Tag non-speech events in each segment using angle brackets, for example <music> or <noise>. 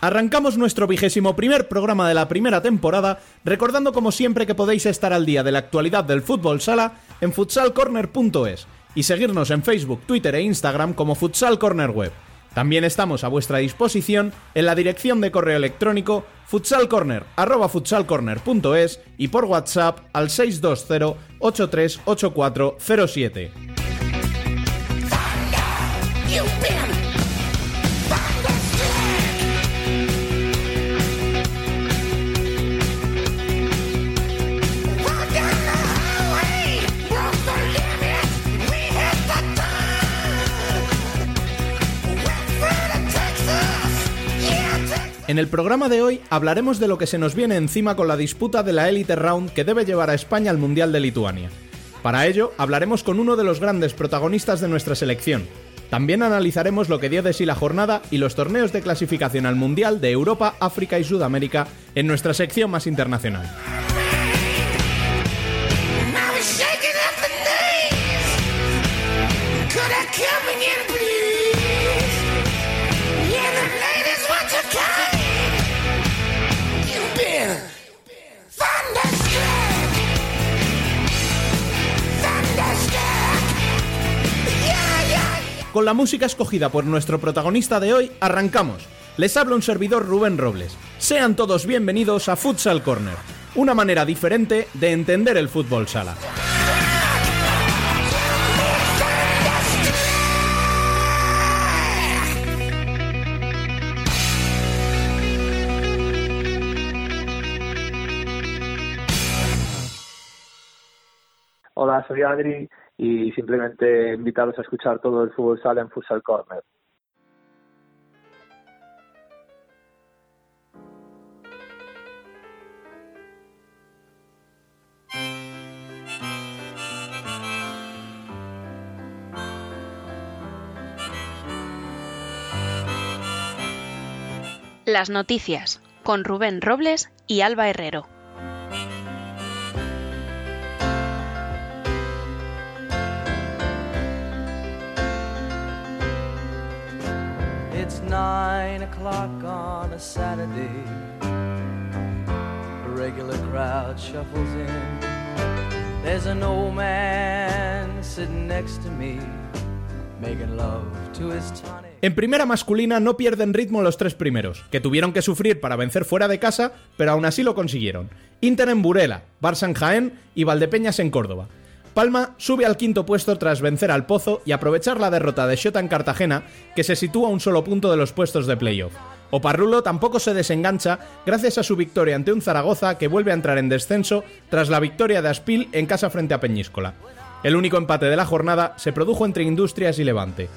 Arrancamos nuestro vigésimo primer programa de la primera temporada, recordando como siempre que podéis estar al día de la actualidad del fútbol sala en futsalcorner.es y seguirnos en Facebook, Twitter e Instagram como Futsal Corner Web. También estamos a vuestra disposición en la dirección de correo electrónico futsalcorner@futsalcorner.es y por WhatsApp al 620 838407. En el programa de hoy hablaremos de lo que se nos viene encima con la disputa de la Elite Round que debe llevar a España al Mundial de Lituania. Para ello, hablaremos con uno de los grandes protagonistas de nuestra selección. También analizaremos lo que dio de sí la jornada y los torneos de clasificación al Mundial de Europa, África y Sudamérica en nuestra sección más internacional. Con la música escogida por nuestro protagonista de hoy, arrancamos. Les habla un servidor Rubén Robles. Sean todos bienvenidos a Futsal Corner, una manera diferente de entender el fútbol sala. Soy Adri y simplemente invitaros a escuchar todo el fútbol sala en Futsal Corner. Las noticias con Rubén Robles y Alba Herrero. O'clock on a Saturday. A regular crowd shuffles in. There's an old man sitting next to me, making love. En primera masculina no pierden ritmo los tres primeros, que tuvieron que sufrir para vencer fuera de casa, pero aún así lo consiguieron. Inter en Burela, Barça en Jaén y Valdepeñas en Córdoba. Palma sube al quinto puesto tras vencer al Pozo y aprovechar la derrota de Xota en Cartagena, que se sitúa a un solo punto de los puestos de playoff. Oparrulo tampoco se desengancha gracias a su victoria ante un Zaragoza que vuelve a entrar en descenso tras la victoria de Aspil en casa frente a Peñíscola. El único empate de la jornada se produjo entre Industrias y Levante.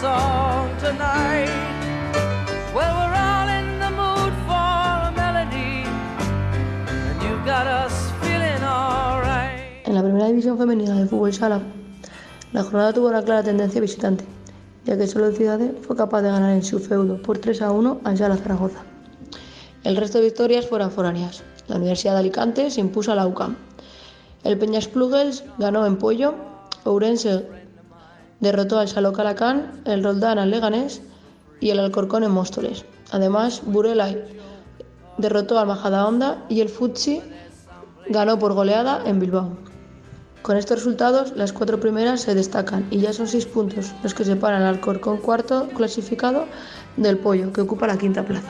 Song tonight. Well, we're all in the mood for a melody, and you've got us feeling alright. En la primera división femenina de fútbol sala, la jornada tuvo una clara tendencia visitante, ya que solo el Ciudad fue capaz de ganar en su feudo por 3 a 1 al Sala Zaragoza. El resto de victorias fueron foráneas. La Universidad de Alicante se impuso a la UCAM. El Peñas Plugels ganó en Pollo, Ourense derrotó al Saló Calacán, el Roldán al Leganés y el Alcorcón en Móstoles. Además, Burela derrotó al Majadahonda y el Futsi ganó por goleada en Bilbao. Con estos resultados, las cuatro primeras se destacan y ya son seis puntos los que separan al Alcorcón cuarto clasificado del Pollo, que ocupa la quinta plaza.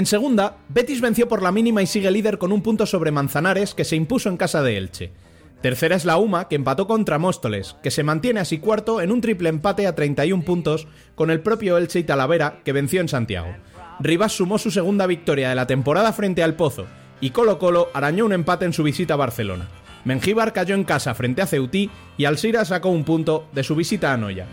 En segunda, Betis venció por la mínima y sigue líder con un punto sobre Manzanares, que se impuso en casa de Elche. Tercera es la UMA, que empató contra Móstoles, que se mantiene así cuarto en un triple empate a 31 puntos con el propio Elche y Talavera, que venció en Santiago. Rivas sumó su segunda victoria de la temporada frente al Pozo, y Colo Colo arañó un empate en su visita a Barcelona. Mengíbar cayó en casa frente a Ceutí y Alcira sacó un punto de su visita a Noya.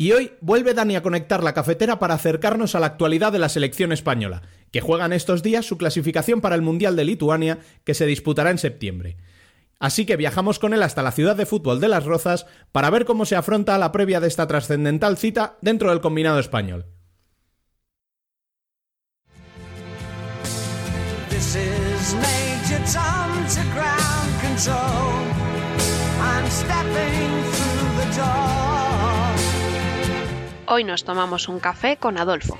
Y hoy vuelve Dani a conectar la cafetera para acercarnos a la actualidad de la selección española, que juega en estos días su clasificación para el Mundial de Lituania, que se disputará en septiembre. Así que viajamos con él hasta la ciudad de fútbol de Las Rozas para ver cómo se afronta la previa de esta trascendental cita dentro del combinado español. Hoy nos tomamos un café con Adolfo.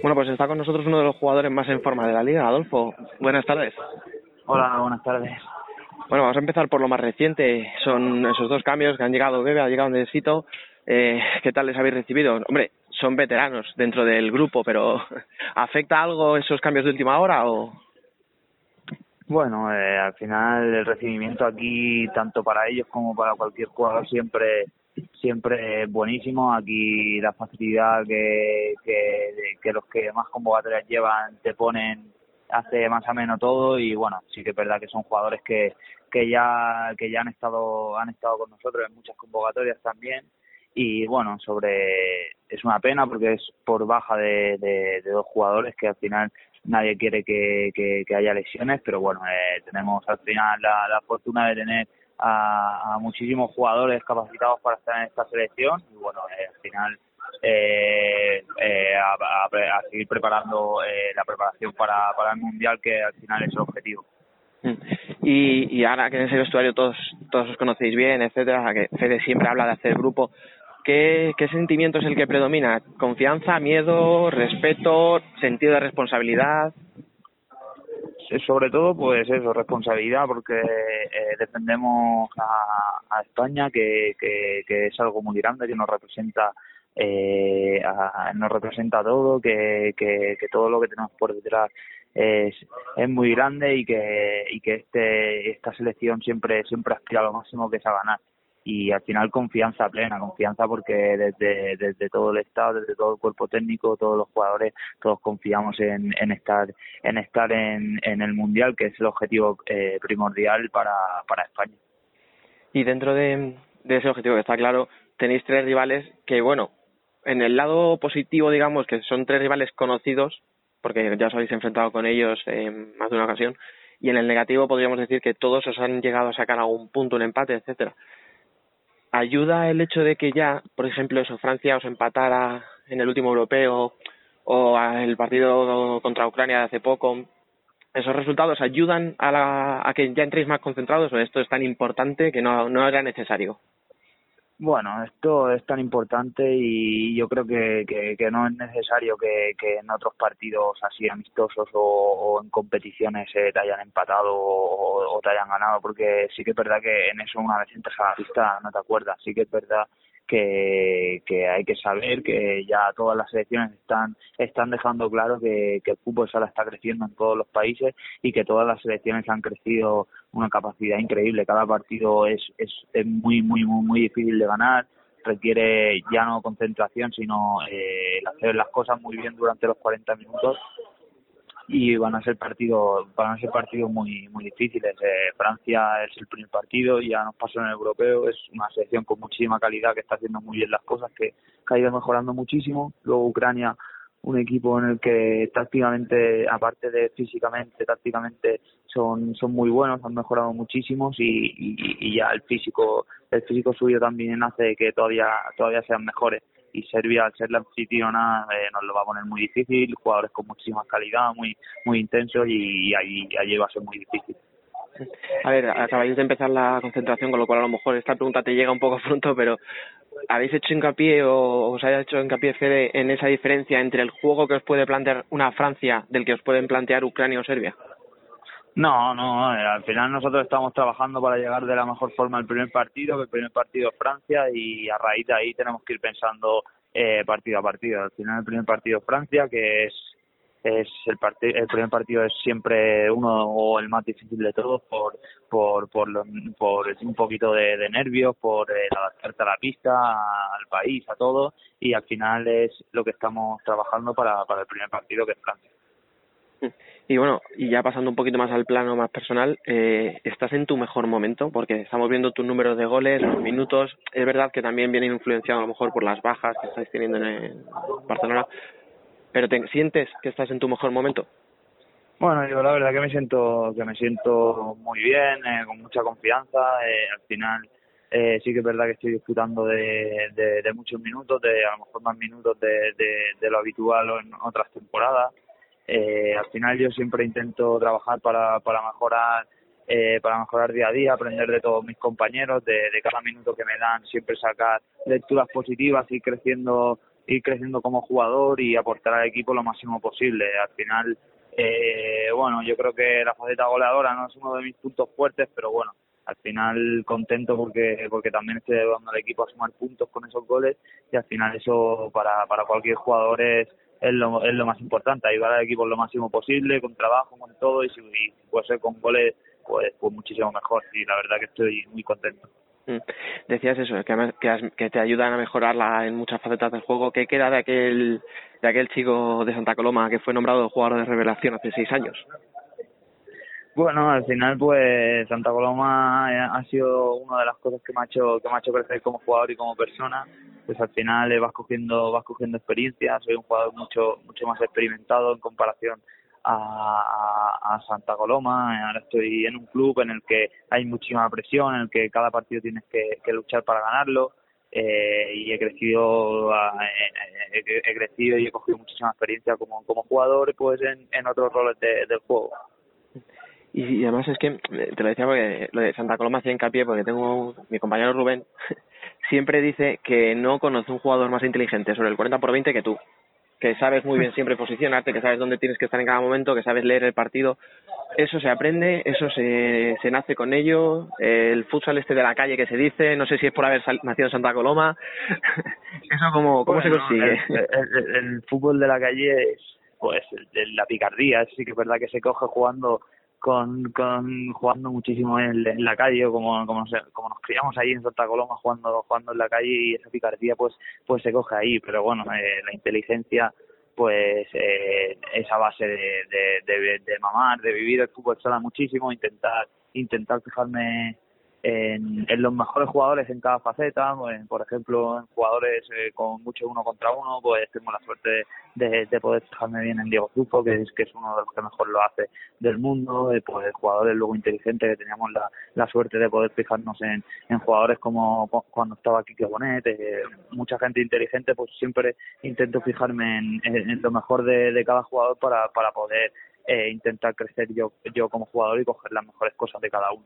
Bueno, pues está con nosotros uno de los jugadores más en forma de la liga, Adolfo. Buenas tardes. Hola, buenas tardes. Bueno, vamos a empezar por lo más reciente. Son esos dos cambios que han llegado Bebe, ha llegado Necesito. Eh, ¿Qué tal les habéis recibido? Hombre, son veteranos dentro del grupo, pero <laughs> ¿afecta algo esos cambios de última hora o...? Bueno, eh, al final el recibimiento aquí, tanto para ellos como para cualquier jugador, siempre siempre es buenísimo. Aquí la facilidad que, que, los que más convocatorias llevan te ponen hace más o menos todo y bueno, sí que es verdad que son jugadores que, que ya que ya han estado han estado con nosotros en muchas convocatorias también y bueno, sobre es una pena porque es por baja de, de, dos jugadores que al final nadie quiere que, que, haya lesiones, pero bueno, eh, tenemos al final la, la fortuna de tener a, muchísimos jugadores capacitados para estar en esta selección y bueno, eh, al final eh, eh a, seguir preparando la preparación para, para el Mundial que al final es el objetivo. Y, y ahora que en ese vestuario todos todos os conocéis bien, etcétera, que Fede siempre habla de hacer grupo, ¿Qué, sentimiento es el que predomina? ¿Confianza, miedo, respeto, sentido de responsabilidad? sobre todo pues eso responsabilidad porque eh, defendemos a, España que, que, es algo muy grande que nos representa eh, nos representa todo que, que, todo lo que tenemos por detrás es, es muy grande y que y que este esta selección siempre siempre aspira a lo máximo que es a ganar y al final confianza plena, confianza porque desde, desde todo el estado, desde todo el cuerpo técnico, todos los jugadores, todos confiamos en, estar en estar en, el mundial, que es el objetivo eh, primordial para, para España. Y dentro de, de ese objetivo que está claro, tenéis tres rivales que, bueno, en el lado positivo, digamos, que son tres rivales conocidos, porque ya os habéis enfrentado con ellos en más de una ocasión, y en el negativo podríamos decir que todos os han llegado a sacar algún punto, un empate, etcétera ayuda el hecho de que ya, por ejemplo, eso Francia os empatara en el último europeo o el partido contra Ucrania de hace poco, esos resultados ayudan a, la, a que ya entréis más concentrados o esto es tan importante que no, no era necesario. Bueno, esto es tan importante y yo creo que, que, no es necesario que, en otros partidos así amistosos o, en competiciones eh, te hayan empatado o, te hayan ganado, porque sí que es verdad que en eso una vez entras a la pista no te acuerdas. Sí que es verdad que, que hay que saber que ya todas las selecciones están están dejando claro que, que el fútbol sala está creciendo en todos los países y que todas las selecciones han crecido una capacidad increíble. Cada partido es, es, es muy, muy, muy, muy difícil de ganar requiere ya no concentración, sino eh, hacer las cosas muy bien durante los 40 minutos y van a ser partidos van a ser partidos muy muy difíciles. Eh, Francia es el primer partido ya nos pasó en el europeo es una selección con muchísima calidad que está haciendo muy bien las cosas que, que ha ido mejorando muchísimo. Luego Ucrania un equipo en el que tácticamente aparte de físicamente tácticamente son son muy buenos han mejorado muchísimos y, y, ya el físico el físico suyo también hace que todavía todavía sean mejores y Serbia al ser la anfitriona eh, nos lo va a poner muy difícil, jugadores con muchísima calidad, muy muy intensos y, ahí, allí va a ser muy difícil. A ver, acabáis de empezar la concentración, con lo cual a lo mejor esta pregunta te llega un poco <laughs> pronto, pero ¿habéis hecho hincapié o os haya hecho hincapié, Fede, en esa diferencia entre el juego que os puede plantear una Francia del que os pueden plantear Ucrania o Serbia? No, no, eh, al final nosotros estamos trabajando para llegar de la mejor forma al primer partido, que el primer partido es Francia y a raíz de ahí tenemos que ir pensando eh, partido a partido. Al final el primer partido es Francia, que es es el, el primer partido es siempre uno o el más difícil de todos por por por, por un poquito de, nervios por eh, adaptarte a la pista al país a todo y al final es lo que estamos trabajando para para el primer partido que es Francia <laughs> y bueno, y ya pasando un poquito más al plano más personal, eh, ¿estás en tu mejor momento? Porque estamos viendo tus números de goles, los minutos. Es verdad que también viene influenciado a lo mejor por las bajas que estáis teniendo en Barcelona. Pero ¿te sientes que estás en tu mejor momento? Bueno, yo la verdad que me siento que me siento muy bien, eh, con mucha confianza. Eh, al final eh, sí que es verdad que estoy disfrutando de, de, muchos minutos, de a lo mejor más minutos de, de lo habitual en otras temporadas. Eh, al final yo siempre intento trabajar para, para mejorar eh, para mejorar día a día, aprender de todos mis compañeros, de, cada minuto que me dan, siempre sacar lecturas positivas y creciendo ir creciendo como jugador y aportar al equipo lo máximo posible. Al final, eh, bueno, yo creo que la faceta goleadora no es uno de mis puntos fuertes, pero bueno, al final contento porque porque también estoy ayudando al equipo a sumar puntos con esos goles y al final eso para, para cualquier jugador es es lo, es lo más importante, ayudar al equipo lo máximo posible, con trabajo, con todo, y si, puede ser con goles, pues, pues muchísimo mejor. Y la verdad que estoy muy contento. Mm. Decías eso, que, que, que te ayudan a mejorarla en muchas facetas del juego. ¿Qué queda de aquel, de aquel chico de Santa Coloma que fue nombrado jugador de revelación hace seis años? Bueno, al final pues Santa Coloma eh, ha sido una de las cosas que me ha hecho que me ha hecho crecer como jugador y como persona. Pues al final eh, vas cogiendo vas cogiendo experiencia. Soy un jugador mucho mucho más experimentado en comparación a, Santa Coloma. Ahora estoy en un club en el que hay muchísima presión, en el que cada partido tienes que, que luchar para ganarlo. Eh, y he crecido eh, he, crecido y he cogido muchísima experiencia como como jugador pues en, en otros roles de, del juego y, además es que, eh, te lo decía porque lo de Santa Coloma hacía hincapié porque tengo mi compañero Rubén, <laughs> siempre dice que no conoce un jugador más inteligente sobre el 40 por 20 que tú. Que sabes muy bien <laughs> siempre posicionarte, que sabes dónde tienes que estar en cada momento, que sabes leer el partido. Eso se aprende, eso se, se nace con ello. El futsal este de la calle que se dice, no sé si es por haber nacido en Santa Coloma. <laughs> eso cómo, cómo se consigue. El, el, fútbol de la calle es pues la picardía, sí que es verdad que se coge jugando con, con jugando muchísimo en, la calle como, como, como nos criamos ahí en Santa Coloma jugando jugando en la calle y esa picardía pues pues se coge ahí. Pero bueno eh, la inteligencia pues eh, esa base de, de, de, mamar de vivir el fútbol sala muchísimo intentar intentar fijarme en, en, los mejores jugadores en cada faceta, pues, por ejemplo, en jugadores eh, con mucho uno contra uno, pues tengo la suerte de, de poder fijarme bien en Diego Zufo, que es, que es uno de los que mejor lo hace del mundo, eh, pues jugadores luego inteligentes, que teníamos la, la suerte de poder fijarnos en, en jugadores como cuando estaba Kike Bonet, eh, mucha gente inteligente, pues siempre intento fijarme en, lo mejor de, de, cada jugador para, para poder eh, intentar crecer yo, yo como jugador y coger las mejores cosas de cada uno.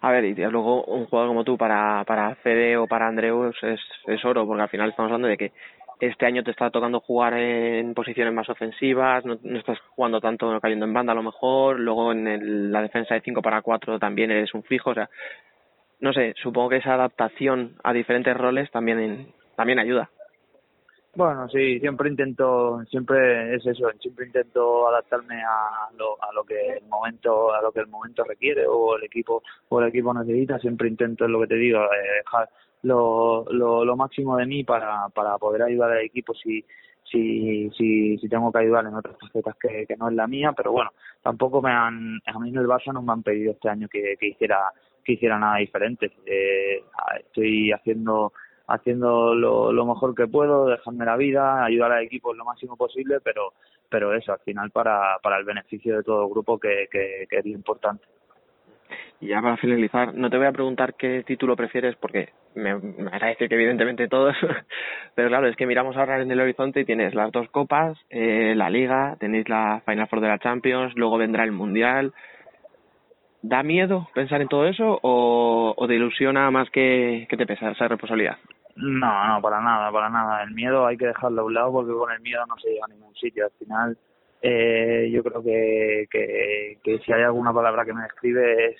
A ver, y luego un jugador como tú para, para Fede o para Andreus es, es oro, porque al final estamos hablando de que este año te está tocando jugar en posiciones más ofensivas, no, no estás jugando tanto cayendo en banda a lo mejor, luego en el, la defensa de 5 para 4 también eres un fijo, o sea, no sé, supongo que esa adaptación a diferentes roles también, también ayuda. Bueno, sí, siempre intento, siempre es eso, siempre intento adaptarme a lo, a lo que el momento, a lo que el momento requiere o el equipo o el equipo necesita. Siempre intento, es lo que te digo, eh, dejar lo, lo, lo máximo de mí para, para poder ayudar al equipo si si, si, si tengo que ayudar en otras facetas que, que no es la mía, pero bueno, tampoco me han, a mí en el Barça no me han pedido este año que, que hiciera que hiciera nada diferente. Eh, estoy haciendo haciendo lo, lo mejor que puedo, dejarme la vida, ayudar al equipo lo máximo posible, pero pero eso, al final para, para el beneficio de todo el grupo que, que, es importante. Y ya para finalizar, no te voy a preguntar qué título prefieres porque me, me que evidentemente todos, <laughs> pero claro, es que miramos ahora en el horizonte y tienes las dos copas, eh, la liga, tenéis la Final Four de la Champions, luego vendrá el Mundial. ¿Da miedo pensar en todo eso o, o te ilusiona más que, que te pesa esa responsabilidad? No, no, para nada, para nada. El miedo hay que dejarlo a un lado porque con el miedo no se llega a ningún sitio. Al final, eh, yo creo que, que, que si hay alguna palabra que me describe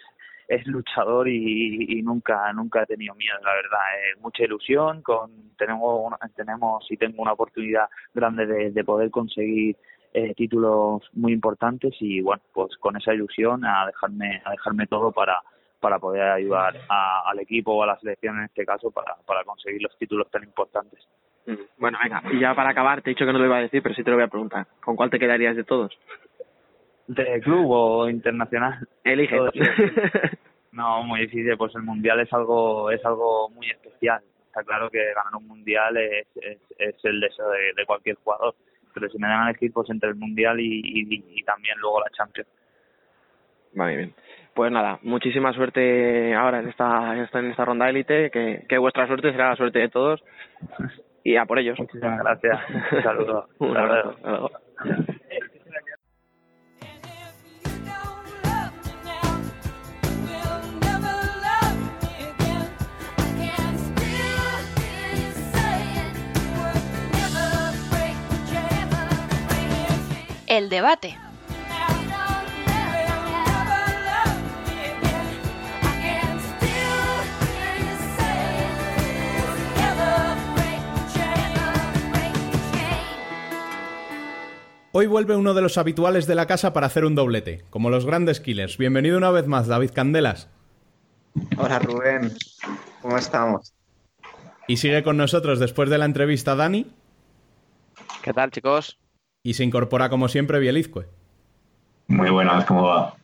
es luchador y, y nunca nunca he tenido miedo la verdad eh, mucha ilusión con tenemos una, tenemos y tengo una oportunidad grande de, de poder conseguir eh, títulos muy importantes y bueno pues con esa ilusión a dejarme a dejarme todo para para poder ayudar a, al equipo o a la selección en este caso para, para conseguir los títulos tan importantes. Bueno, venga, y ya para acabar, te he dicho que no lo iba a decir, pero sí te lo voy a preguntar. ¿Con cuál te quedarías de todos? ¿De club o internacional? Elige. <laughs> No, muy difícil, pues el mundial es algo es algo muy especial. Está claro que ganar un mundial es, es, es el deseo de, de cualquier jugador, pero si me dan a elegir pues entre el mundial y, y, y también luego la Champions. Vale, bien. Pues nada, muchísima suerte ahora en esta, en esta ronda élite, que, que vuestra suerte será la suerte de todos y a por ellos. Muchísimas gracias. Un saludo. <laughs> Un abrazo. luego. Hasta luego. El debate. Hoy vuelve uno de los habituales de la casa para hacer un doblete, como los grandes killers. Bienvenido una vez más, David Candelas. Hola Rubén, ¿cómo estamos? Y sigue con nosotros después de la entrevista Dani ¿Qué tal, chicos? y se incorpora como siempre Bielizque. Muy buenas, ¿cómo va?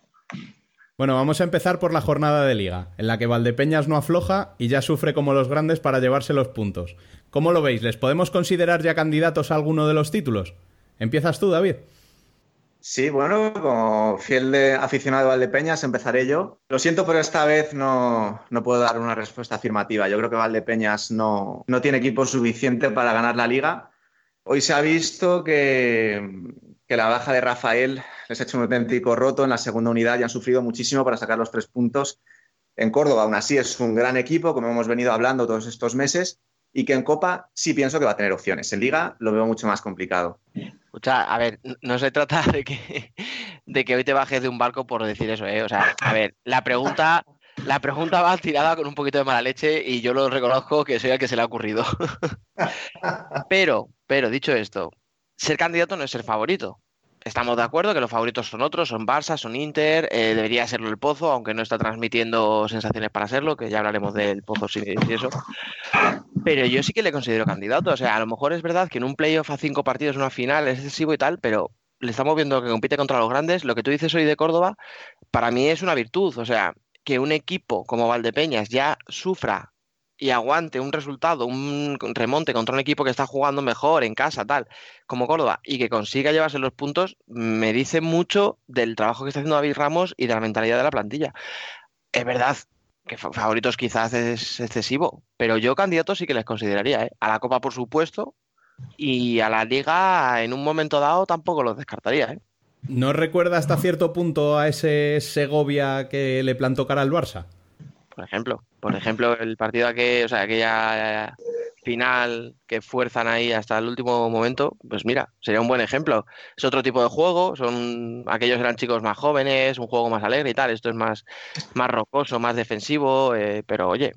Bueno, vamos a empezar por la jornada de liga, en la que Valdepeñas no afloja y ya sufre como los grandes para llevarse los puntos. ¿Cómo lo veis? ¿Les podemos considerar ya candidatos a alguno de los títulos? Empiezas tú, David. Sí, bueno, como fiel de aficionado de Valdepeñas empezaré yo. Lo siento, pero esta vez no, no puedo dar una respuesta afirmativa. Yo creo que Valdepeñas no, no tiene equipo suficiente para ganar la liga. Hoy se ha visto que, que la baja de Rafael les ha hecho un auténtico roto en la segunda unidad y han sufrido muchísimo para sacar los tres puntos en Córdoba. Aún así es un gran equipo, como hemos venido hablando todos estos meses, y que en Copa sí pienso que va a tener opciones. En Liga lo veo mucho más complicado. Escucha, a ver, no se trata de que, de que hoy te bajes de un barco por decir eso, ¿eh? O sea, a ver, la pregunta, la pregunta va tirada con un poquito de mala leche y yo lo reconozco que soy el que se le ha ocurrido. <laughs> Pero, pero dicho esto, ser candidato no es ser favorito. Estamos de acuerdo que los favoritos son otros, son Barça, son Inter, eh, debería serlo el Pozo, aunque no está transmitiendo sensaciones para serlo, que ya hablaremos del Pozo si eso. Pero yo sí que le considero candidato. O sea, a lo mejor es verdad que en un playoff a cinco partidos, una final, es excesivo y tal, pero le estamos viendo que compite contra los grandes. Lo que tú dices hoy de Córdoba, para mí es una virtud. O sea, que un equipo como Valdepeñas ya sufra y aguante un resultado, un remonte contra un equipo que está jugando mejor en casa, tal, como Córdoba, y que consiga llevarse los puntos, me dice mucho del trabajo que está haciendo David Ramos y de la mentalidad de la plantilla. Es verdad que fa- favoritos quizás es excesivo, pero yo candidatos sí que les consideraría, ¿eh? A la Copa, por supuesto, y a la Liga en un momento dado tampoco los descartaría, ¿eh? ¿No recuerda hasta cierto punto a ese Segovia que le plantó cara al Barça? Por ejemplo, por ejemplo, el partido que, o sea, aquella final que fuerzan ahí hasta el último momento, pues mira, sería un buen ejemplo. Es otro tipo de juego, son aquellos eran chicos más jóvenes, un juego más alegre y tal, esto es más, más rocoso, más defensivo, eh, pero oye,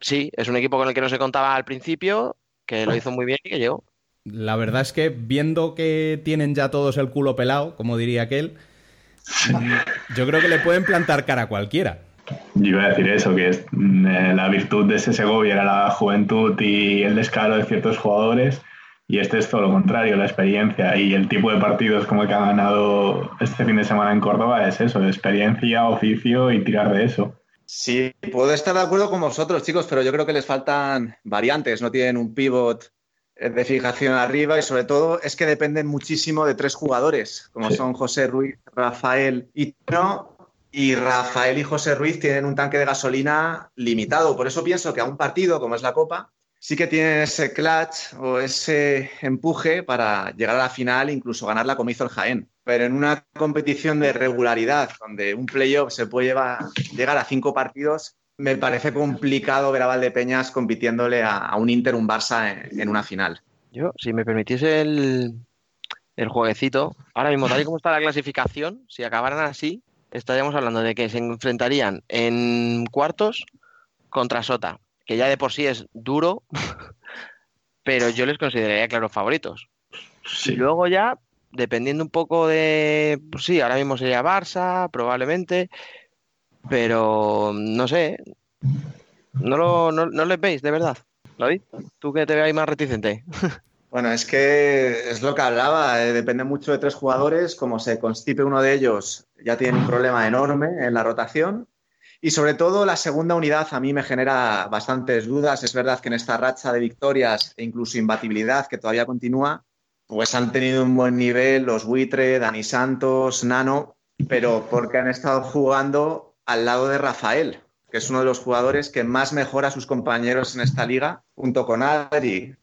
sí, es un equipo con el que no se contaba al principio, que lo hizo muy bien y que llegó. La verdad es que viendo que tienen ya todos el culo pelado, como diría aquel, yo creo que le pueden plantar cara a cualquiera. Yo iba a decir eso, que es, mm, eh, la virtud de ese Segovia era la juventud y el descaro de ciertos jugadores Y este es todo lo contrario, la experiencia y el tipo de partidos como el que ha ganado este fin de semana en Córdoba es eso, experiencia, oficio y tirar de eso. Sí, puedo estar de acuerdo con vosotros, chicos, pero yo creo que les faltan variantes. No tienen un pivot de fijación arriba y sobre todo es que dependen muchísimo de tres jugadores, como Sí. son José Ruiz, Rafael y Tino. Y Rafael y José Ruiz tienen un tanque de gasolina limitado. Por eso pienso que a un partido como es la Copa, sí que tienen ese clutch o ese empuje para llegar a la final e incluso ganarla como hizo el Jaén. Pero en una competición de regularidad, donde un playoff se puede llevar- llegar a cinco partidos, me parece complicado ver a Valdepeñas compitiéndole a, un Inter, un Barça en, en una final. Yo, si me permitiese el, el jueguecito, ahora mismo, tal y como está la clasificación, si acabaran así, estaríamos hablando de que se enfrentarían en cuartos contra Sota, que ya de por sí es duro, <laughs> pero yo les consideraría claros favoritos. Sí. Y luego ya, dependiendo un poco de, pues sí, ahora mismo sería Barça, probablemente, pero no sé, no lo, no, no les veis, de verdad. David, tú que te veas más reticente. <laughs> Bueno, es que es lo que hablaba, eh, depende mucho de tres jugadores, como se constipe uno de ellos, ya tiene un problema enorme en la rotación. Y sobre todo la segunda unidad a mí me genera bastantes dudas. Es verdad que en esta racha de victorias e incluso imbatibilidad que todavía continúa, pues han tenido un buen nivel los Buitre, Dani Santos, Nano, pero porque han estado jugando al lado de Rafael, que es uno de los jugadores que más mejora a sus compañeros en esta liga, junto con Adri.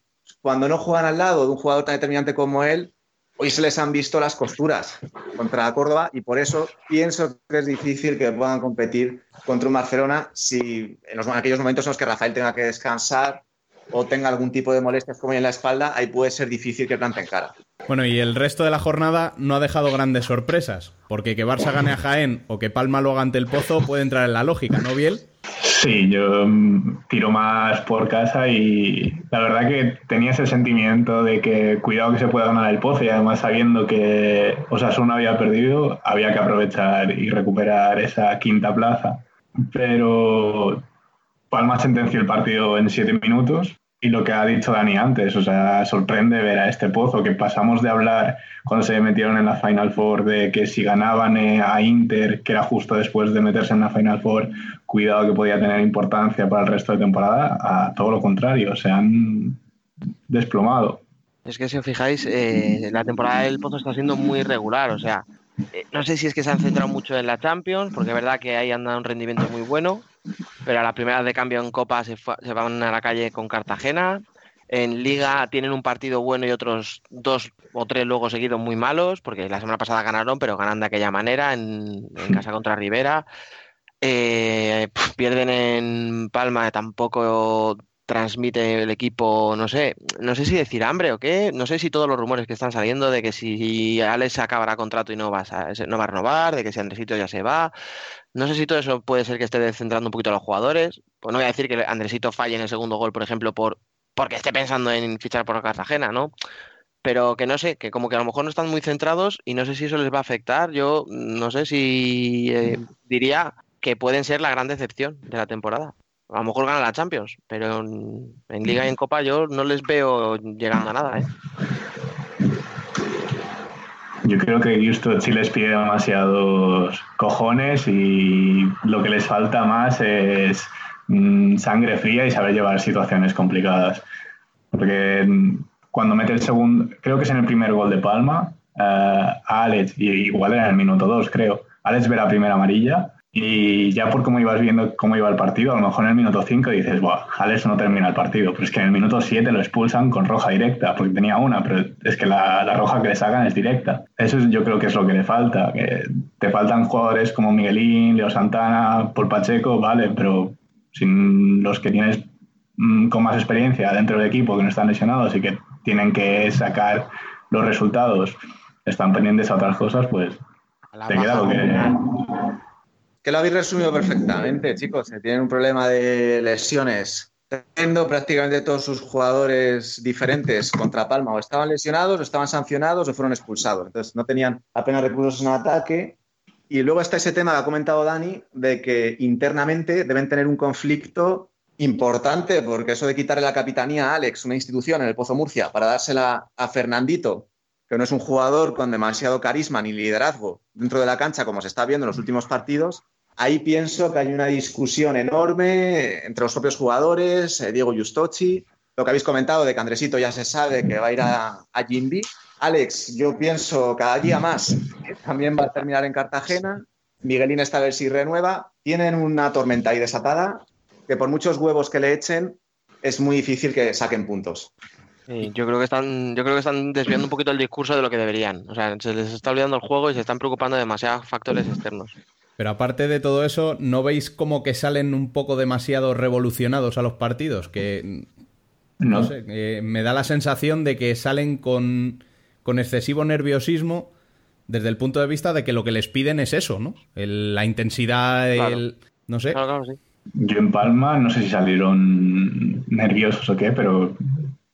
Cuando no juegan al lado de un jugador tan determinante como él, hoy se les han visto las costuras contra Córdoba y por eso pienso que es difícil que puedan competir contra un Barcelona si en, en aquellos momentos en los que Rafael tenga que descansar o tenga algún tipo de molestias como en la espalda, ahí puede ser difícil que planten cara. Bueno, y el resto de la jornada no ha dejado grandes sorpresas, porque que Barça gane a Jaén o que Palma lo haga ante el Pozo puede entrar en la lógica, ¿no, Biel? Sí, yo mm, tiro más por casa y la verdad que tenía ese sentimiento de que cuidado que se pueda ganar el pozo y además sabiendo que Osasuna había perdido, había que aprovechar y recuperar esa quinta plaza. Pero Palma sentenció el partido en siete minutos y lo que ha dicho Dani antes, o sea, sorprende ver a este pozo que pasamos de hablar cuando se metieron en la Final Four de que si ganaban eh, a Inter, que era justo después de meterse en la Final Four, cuidado que podía tener importancia para el resto de temporada, a todo lo contrario, se han desplomado. Es que si os fijáis, eh, la temporada del Pozo está siendo muy irregular, o sea, eh, no sé si es que se han centrado mucho en la Champions, porque es verdad que ahí han dado un rendimiento muy bueno, pero a la primera de cambio en Copa se, fue- se van a la calle con Cartagena. En Liga tienen un partido bueno y otros dos o tres luego seguidos muy malos, porque la semana pasada ganaron, pero ganan de aquella manera en, en casa <laughs> contra Rivera. Eh, pierden en Palma, tampoco transmite el equipo, no sé, no sé si decir hambre o qué, no sé si todos los rumores que están saliendo de que si Alex acabará contrato y no va a, no va a renovar, de que si Andresito ya se va, no sé si todo eso puede ser que esté descentrando un poquito a los jugadores, pues no voy a decir que Andresito falle en el segundo gol, por ejemplo, por porque esté pensando en fichar por Cartagena, ¿no? Pero que no sé, que como que a lo mejor no están muy centrados y no sé si eso les va a afectar. Yo no sé si eh, diría que pueden ser la gran decepción de la temporada. A lo mejor ganan la Champions, pero en, en Liga y en Copa yo no les veo llegando a nada, ¿eh? Yo creo que Houston sí les pide demasiados cojones y lo que les falta más es mm, sangre fría y saber llevar situaciones complicadas. Porque mm, cuando mete el segundo, creo que es en el primer gol de Palma, eh, a Alex, y igual era en el minuto 2, creo, Alex ve la primera amarilla y ya por cómo ibas viendo cómo iba el partido, a lo mejor en el minuto 5 dices, Buah, Alex no termina el partido, pero es que en el minuto 7 lo expulsan con roja directa, porque tenía una, pero es que la, la roja que le sacan es directa. Eso es- yo creo que es lo que le falta, que te faltan jugadores como Miguelín, Leo Santana, Paul Pacheco, vale, pero sin los que tienes mm, con más experiencia dentro del equipo, que no están lesionados y que tienen que sacar los resultados, están pendientes a otras cosas, pues te queda lo que... Que lo habéis resumido perfectamente, chicos. que Tienen un problema de lesiones. Teniendo prácticamente todos sus jugadores diferentes contra Palma, o estaban lesionados, o estaban sancionados, o fueron expulsados. Entonces no tenían apenas recursos en ataque. Y luego está ese tema que ha comentado Dani, de que internamente deben tener un conflicto importante, porque eso de quitarle la capitanía a Alex, una institución en el Pozo Murcia, para dársela a Fernandito, que no es un jugador con demasiado carisma ni liderazgo dentro de la cancha, como se está viendo en los últimos partidos, ahí pienso que hay una discusión enorme entre los propios jugadores, eh, Diego Justochi, lo que habéis comentado de que Andresito ya se sabe que va a ir a, a Jimby. Alex, yo pienso cada día más también va a terminar en Cartagena. Miguelín está a ver si renueva. Tienen una tormenta ahí desatada que por muchos huevos que le echen es muy difícil que saquen puntos. Sí, yo creo que están, yo creo que están desviando un poquito el discurso de lo que deberían. O sea, se les está olvidando el juego y se están preocupando de demasiados factores externos. Pero aparte de todo eso, ¿no veis como que salen un poco demasiado revolucionados a los partidos? Que no, No. sé, eh, me da la sensación de que salen con, con excesivo nerviosismo desde el punto de vista de que lo que les piden es eso, ¿no? El- la intensidad, Claro. el... No sé. Claro, claro, sí. Yo en Palma, no sé si salieron nerviosos o qué, pero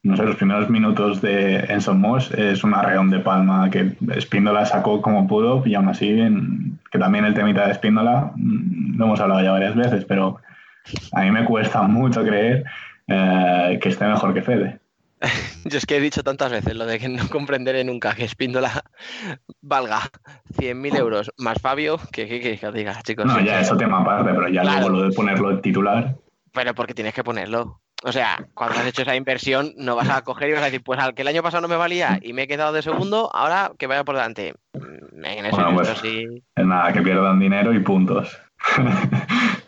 no sé, los primeros minutos de Enson Moss es un arreón de Palma que Espíndola sacó como pudo y aún así, en- que también el temita de Espíndola, mm, lo hemos hablado ya varias veces, pero a mí me cuesta mucho creer eh, que esté mejor que Fede. <laughs> Yo es que he dicho tantas veces lo de que no comprenderé nunca que Espíndola <laughs> valga 100.000 euros más Fabio, que, que, que, que os diga, chicos. No, ya eso tema aparte, pero ya Claro. luego lo de ponerlo de titular. Pero porque tienes que ponerlo. O sea, cuando has hecho esa inversión, no vas a coger y vas a decir, pues al que el año pasado no me valía y me he quedado de segundo, ahora que vaya por delante. Mm, En eso, Bueno, en pues- sí. Es nada, que pierdan dinero y puntos. <laughs>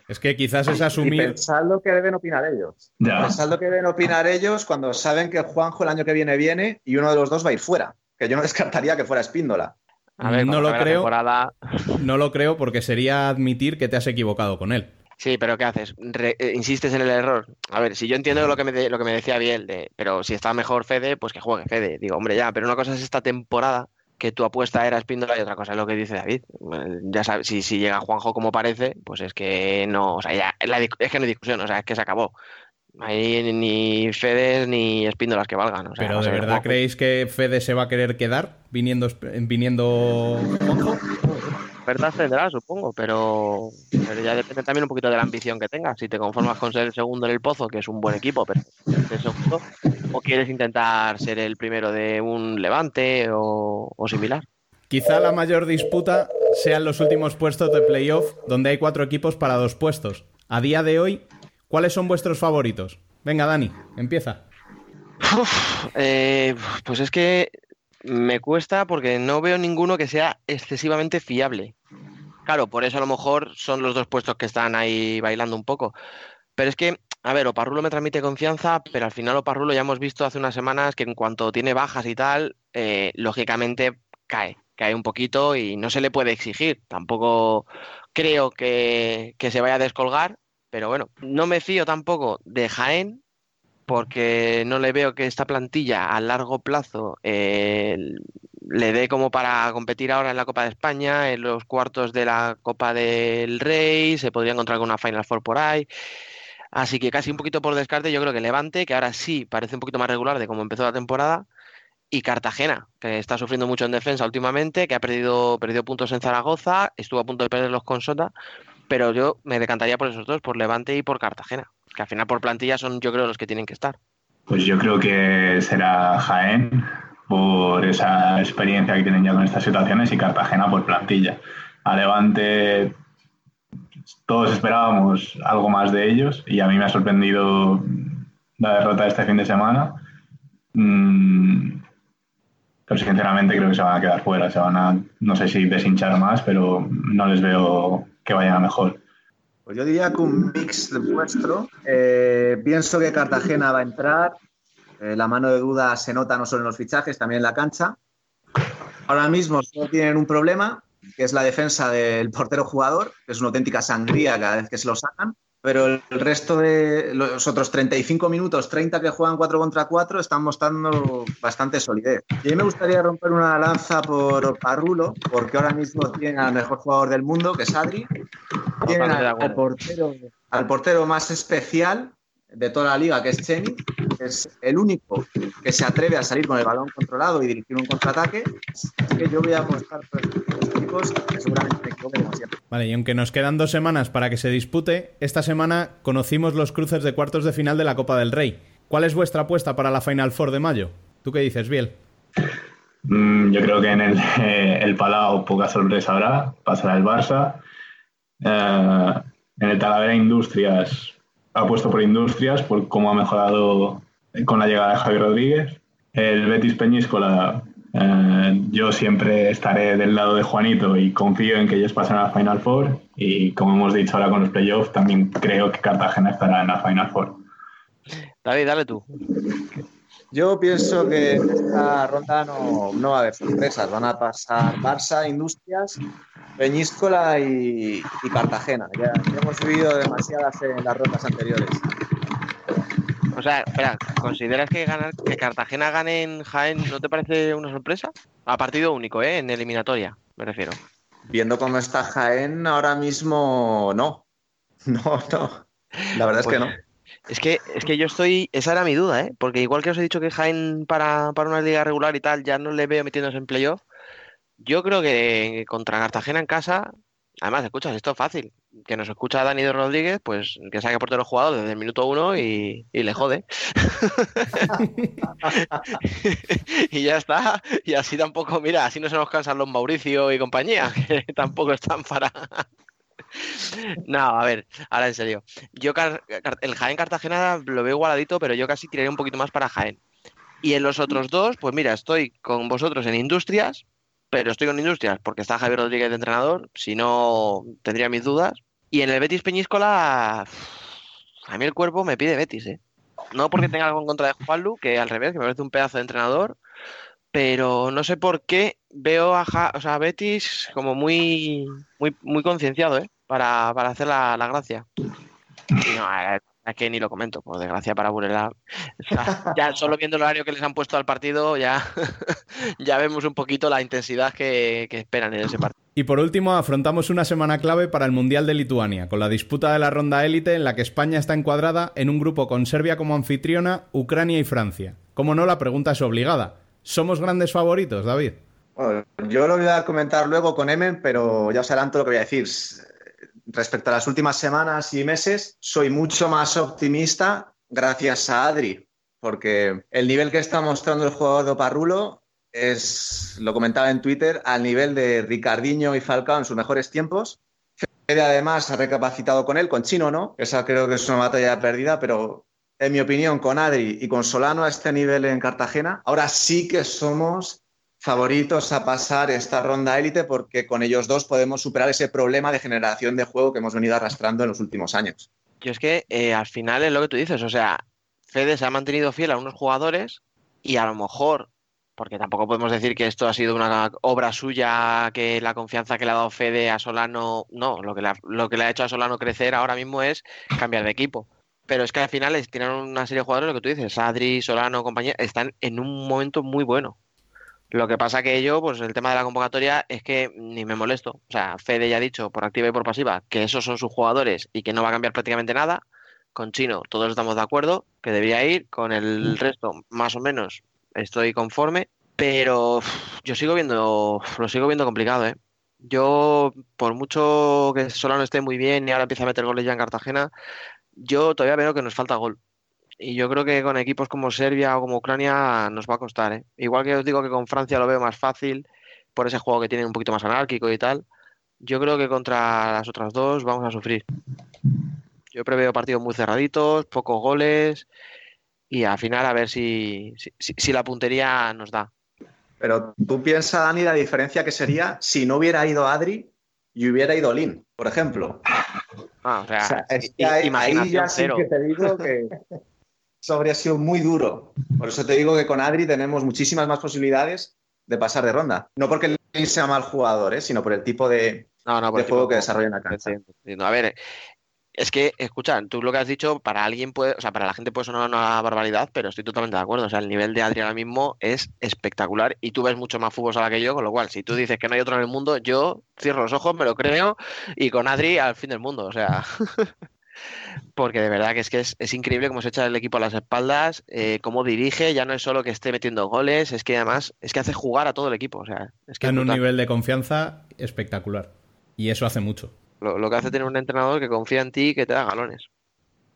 Es que quizás es Y asumir... pensad lo que deben opinar ellos. Ya. Pensad lo que deben opinar ellos cuando saben que Juanjo el año que viene viene y uno de los dos va a ir fuera. Que yo no <laughs> descartaría que fuera Espíndola. A ver, no lo creo. temporada- No lo creo porque sería admitir que te has equivocado con él. Sí, pero ¿qué haces? Re- eh, insistes en el error. A ver, si yo entiendo lo que me, de- lo que me decía Biel, de, pero si está mejor Fede, pues que juegue Fede. Digo, hombre, ya, pero una cosa es esta temporada que tu apuesta era Espíndola y otra cosa es lo que dice David. Eh, Ya sabes, si, si llega Juanjo como parece, pues es que no, o sea, ya, la es que no hay discusión, o sea, es que se acabó. Hay ni Fede ni Espíndolas que valgan. O sea, Pero ¿de verdad creéis que Fede se va a querer quedar viniendo, viniendo Juanjo? Ofertas tendrá, supongo, pero, pero ya depende también un poquito de la ambición que tengas. Si te conformas con ser el segundo en el pozo, que es un buen equipo, pero ser segundo, o quieres intentar ser el primero de un levante o, o similar. Quizá la mayor disputa sean los últimos puestos de playoff, donde hay cuatro equipos para dos puestos. A día de hoy, ¿cuáles son vuestros favoritos? Venga, Dani, empieza. Uf, eh, pues es que me cuesta porque no veo ninguno que sea excesivamente fiable. Claro, por eso a lo mejor son los dos puestos que están ahí bailando un poco. Pero es que, a ver, Oparrulo me transmite confianza, pero al final Oparrulo ya hemos visto hace unas semanas que en cuanto tiene bajas y tal, eh, lógicamente cae, cae un poquito y no se le puede exigir. Tampoco creo que, que se vaya a descolgar, pero bueno, no me fío tampoco de Jaén, porque no le veo que esta plantilla a largo plazo eh, le dé como para competir ahora en la Copa de España, en los cuartos de la Copa del Rey, se podría encontrar con una Final Four por ahí. Así que casi un poquito por descarte, yo creo que Levante, que ahora sí parece un poquito más regular de cómo empezó la temporada, y Cartagena, que está sufriendo mucho en defensa últimamente, que ha perdido, perdido puntos en Zaragoza, estuvo a punto de perderlos con Sota, pero yo me decantaría por esos dos, por Levante y por Cartagena, que al final por plantilla son yo creo los que tienen que estar. Pues yo creo que será Jaén por esa experiencia que tienen ya con estas situaciones y Cartagena por plantilla. A Levante todos esperábamos algo más de ellos y a mí me ha sorprendido la derrota de este fin de semana. Mm, pero sinceramente creo que se van a quedar fuera, se van a, no sé si deshinchar más, pero no les veo que vayan a mejor. Pues yo diría que un mix vuestro. Eh, pienso que Cartagena va a entrar. Eh, la mano de duda se nota no solo en los fichajes, también en la cancha. Ahora mismo solo tienen un problema, que es la defensa del portero jugador, que es una auténtica sangría cada vez que se lo sacan. Pero el resto de los otros 35 minutos, 30 que juegan 4 contra 4, están mostrando bastante solidez. Y a mí me gustaría romper una lanza por Parrulo, porque ahora mismo tienen al mejor jugador del mundo, que es Adri. Tienen al, acuerdo. al portero, al portero más especial de toda la liga, que es Cheni, que es el único que se atreve a salir con el balón controlado y dirigir un contraataque. Así que yo voy a apostar por estos chicos, que seguramente me siempre. Vale, y aunque nos quedan dos semanas para que se dispute, esta semana conocimos los cruces de cuartos de final de la Copa del Rey. ¿Cuál es vuestra apuesta para la Final Four de mayo? ¿Tú qué dices, Biel? Mm, yo creo que en el, eh, el Palau poca sorpresa habrá, pasará el Barça. Eh, en el Talavera Industrias, apuesto por Industrias, por cómo ha mejorado con la llegada de Javi Rodríguez. El Betis Peñíscola, eh, yo siempre estaré del lado de Juanito y confío en que ellos pasen a la Final Four. Y como hemos dicho ahora con los playoffs, también creo que Cartagena estará en la Final Four. David, dale tú. Yo pienso que en esta ronda no, no va a haber sorpresas. Van a pasar Barça, Industrias, Peñíscola y, y Cartagena. Ya, ya hemos vivido demasiadas en las rondas anteriores. O sea, espera, ¿consideras que ganar, que Cartagena gane en Jaén no te parece una sorpresa? A partido único, ¿eh? En eliminatoria, me refiero. Viendo cómo está Jaén, ahora mismo no. <laughs> No, no. La verdad es que no. Es que, es que yo estoy. Esa era mi duda, ¿eh? Porque igual que os he dicho que Jaén para, para una liga regular y tal ya no le veo metiéndose en playoff, yo creo que contra Cartagena en casa. Además, escuchas, esto es fácil. Que nos escucha Dani de Rodríguez, pues que saque portero jugado desde el minuto uno y, y le jode. <laughs> y ya está. Y así tampoco, mira, así no se nos cansan los Mauricio y compañía, <laughs> que tampoco están para. No, a ver, ahora en serio. Yo el Jaén Cartagena lo veo igualadito, pero yo casi tiraría un poquito más para Jaén. Y en los otros dos, pues mira, estoy con vosotros en Industrias, pero estoy con Industrias porque está Javier Rodríguez de entrenador, si no tendría mis dudas. Y en el Betis Peñíscola, a mí el cuerpo me pide Betis, ¿eh? No porque tenga algo en contra de Juanlu, que al revés, que me parece un pedazo de entrenador, pero no sé por qué veo a, Ja- a Betis como muy, muy, muy concienciado, ¿eh? Para, para hacer la, la gracia. Y no, es que ni lo comento, por desgracia para Burela. O sea, <laughs> ya solo viendo el horario que les han puesto al partido, ya, <laughs> ya vemos un poquito la intensidad que, que esperan en ese partido. Y por último, afrontamos una semana clave para el Mundial de Lituania, con la disputa de la ronda élite en la que España está encuadrada en un grupo con Serbia como anfitriona, Ucrania y Francia. Como no, la pregunta es obligada. ¿Somos grandes favoritos, David? Bueno, yo lo voy a comentar luego con Emen, pero ya os adelanto lo que voy a decir. Respecto a las últimas semanas y meses, soy mucho más optimista gracias a Adri, porque el nivel que está mostrando el jugador de Parrulo es, lo comentaba en Twitter, al nivel de Ricardinho y Falcao en sus mejores tiempos. Fede además ha recapacitado con él, con Chino no, esa creo que es una batalla perdida, pero en mi opinión, con Adri y con Solano a este nivel en Cartagena, ahora sí que somos favoritos a pasar esta ronda élite porque con ellos dos podemos superar ese problema de generación de juego que hemos venido arrastrando en los últimos años. Yo es que eh, al final es lo que tú dices, o sea, Fede se ha mantenido fiel a unos jugadores y a lo mejor, porque tampoco podemos decir que esto ha sido una obra suya, que la confianza que le ha dado Fede a Solano, no, lo que le ha, lo que le ha hecho a Solano crecer ahora mismo es cambiar de equipo. Pero es que al final tienen una serie de jugadores, lo que tú dices, Adri, Solano, compañía, están en un momento muy bueno. Lo que pasa que yo, pues el tema de la convocatoria es que ni me molesto. O sea, Fede ya ha dicho por activa y por pasiva que esos son sus jugadores y que no va a cambiar prácticamente nada. Con Chino todos estamos de acuerdo que debería ir. Con el resto, más o menos, estoy conforme. Pero yo sigo viendo, lo sigo viendo complicado, ¿eh? Yo, por mucho que Solano esté muy bien y ahora empieza a meter goles ya en Cartagena, yo todavía veo que nos falta gol. Y yo creo que con equipos como Serbia o como Ucrania nos va a costar, ¿eh? Igual que os digo que con Francia lo veo más fácil por ese juego que tienen un poquito más anárquico y tal. Yo creo que contra las otras dos vamos a sufrir. Yo preveo partidos muy cerraditos, pocos goles y al final a ver si, si, si- la puntería nos da. Pero tú piensas, Dani, la diferencia que sería si no hubiera ido Adri y hubiera ido Lin, por ejemplo. Ah, o sea, O sea, es que ahí ya sí cero. que te digo que <laughs> eso habría sido muy duro. Por eso te digo que con Adri tenemos muchísimas más posibilidades de pasar de ronda. No porque Lin sea mal jugador, ¿eh? sino por el tipo de, No, no, por de el juego tipo que de desarrolla en la cancha. A ver, es que, escucha, tú lo que has dicho, para alguien puede, o sea, para la gente puede sonar una barbaridad, pero estoy totalmente de acuerdo. O sea, el nivel de Adri ahora mismo es espectacular y tú ves mucho más fútbol sala que yo, con lo cual, si tú dices que no hay otro en el mundo, yo cierro los ojos, me lo creo y con Adri al fin del mundo. O sea, <laughs> porque de verdad que es que es, es increíble cómo se echa el equipo a las espaldas, eh, cómo dirige, ya no es solo que esté metiendo goles, es que además es que hace jugar a todo el equipo. O sea, es que Está en es un nivel de confianza espectacular. Y eso hace mucho. Lo, lo que hace tener un entrenador que confía en ti y que te da galones.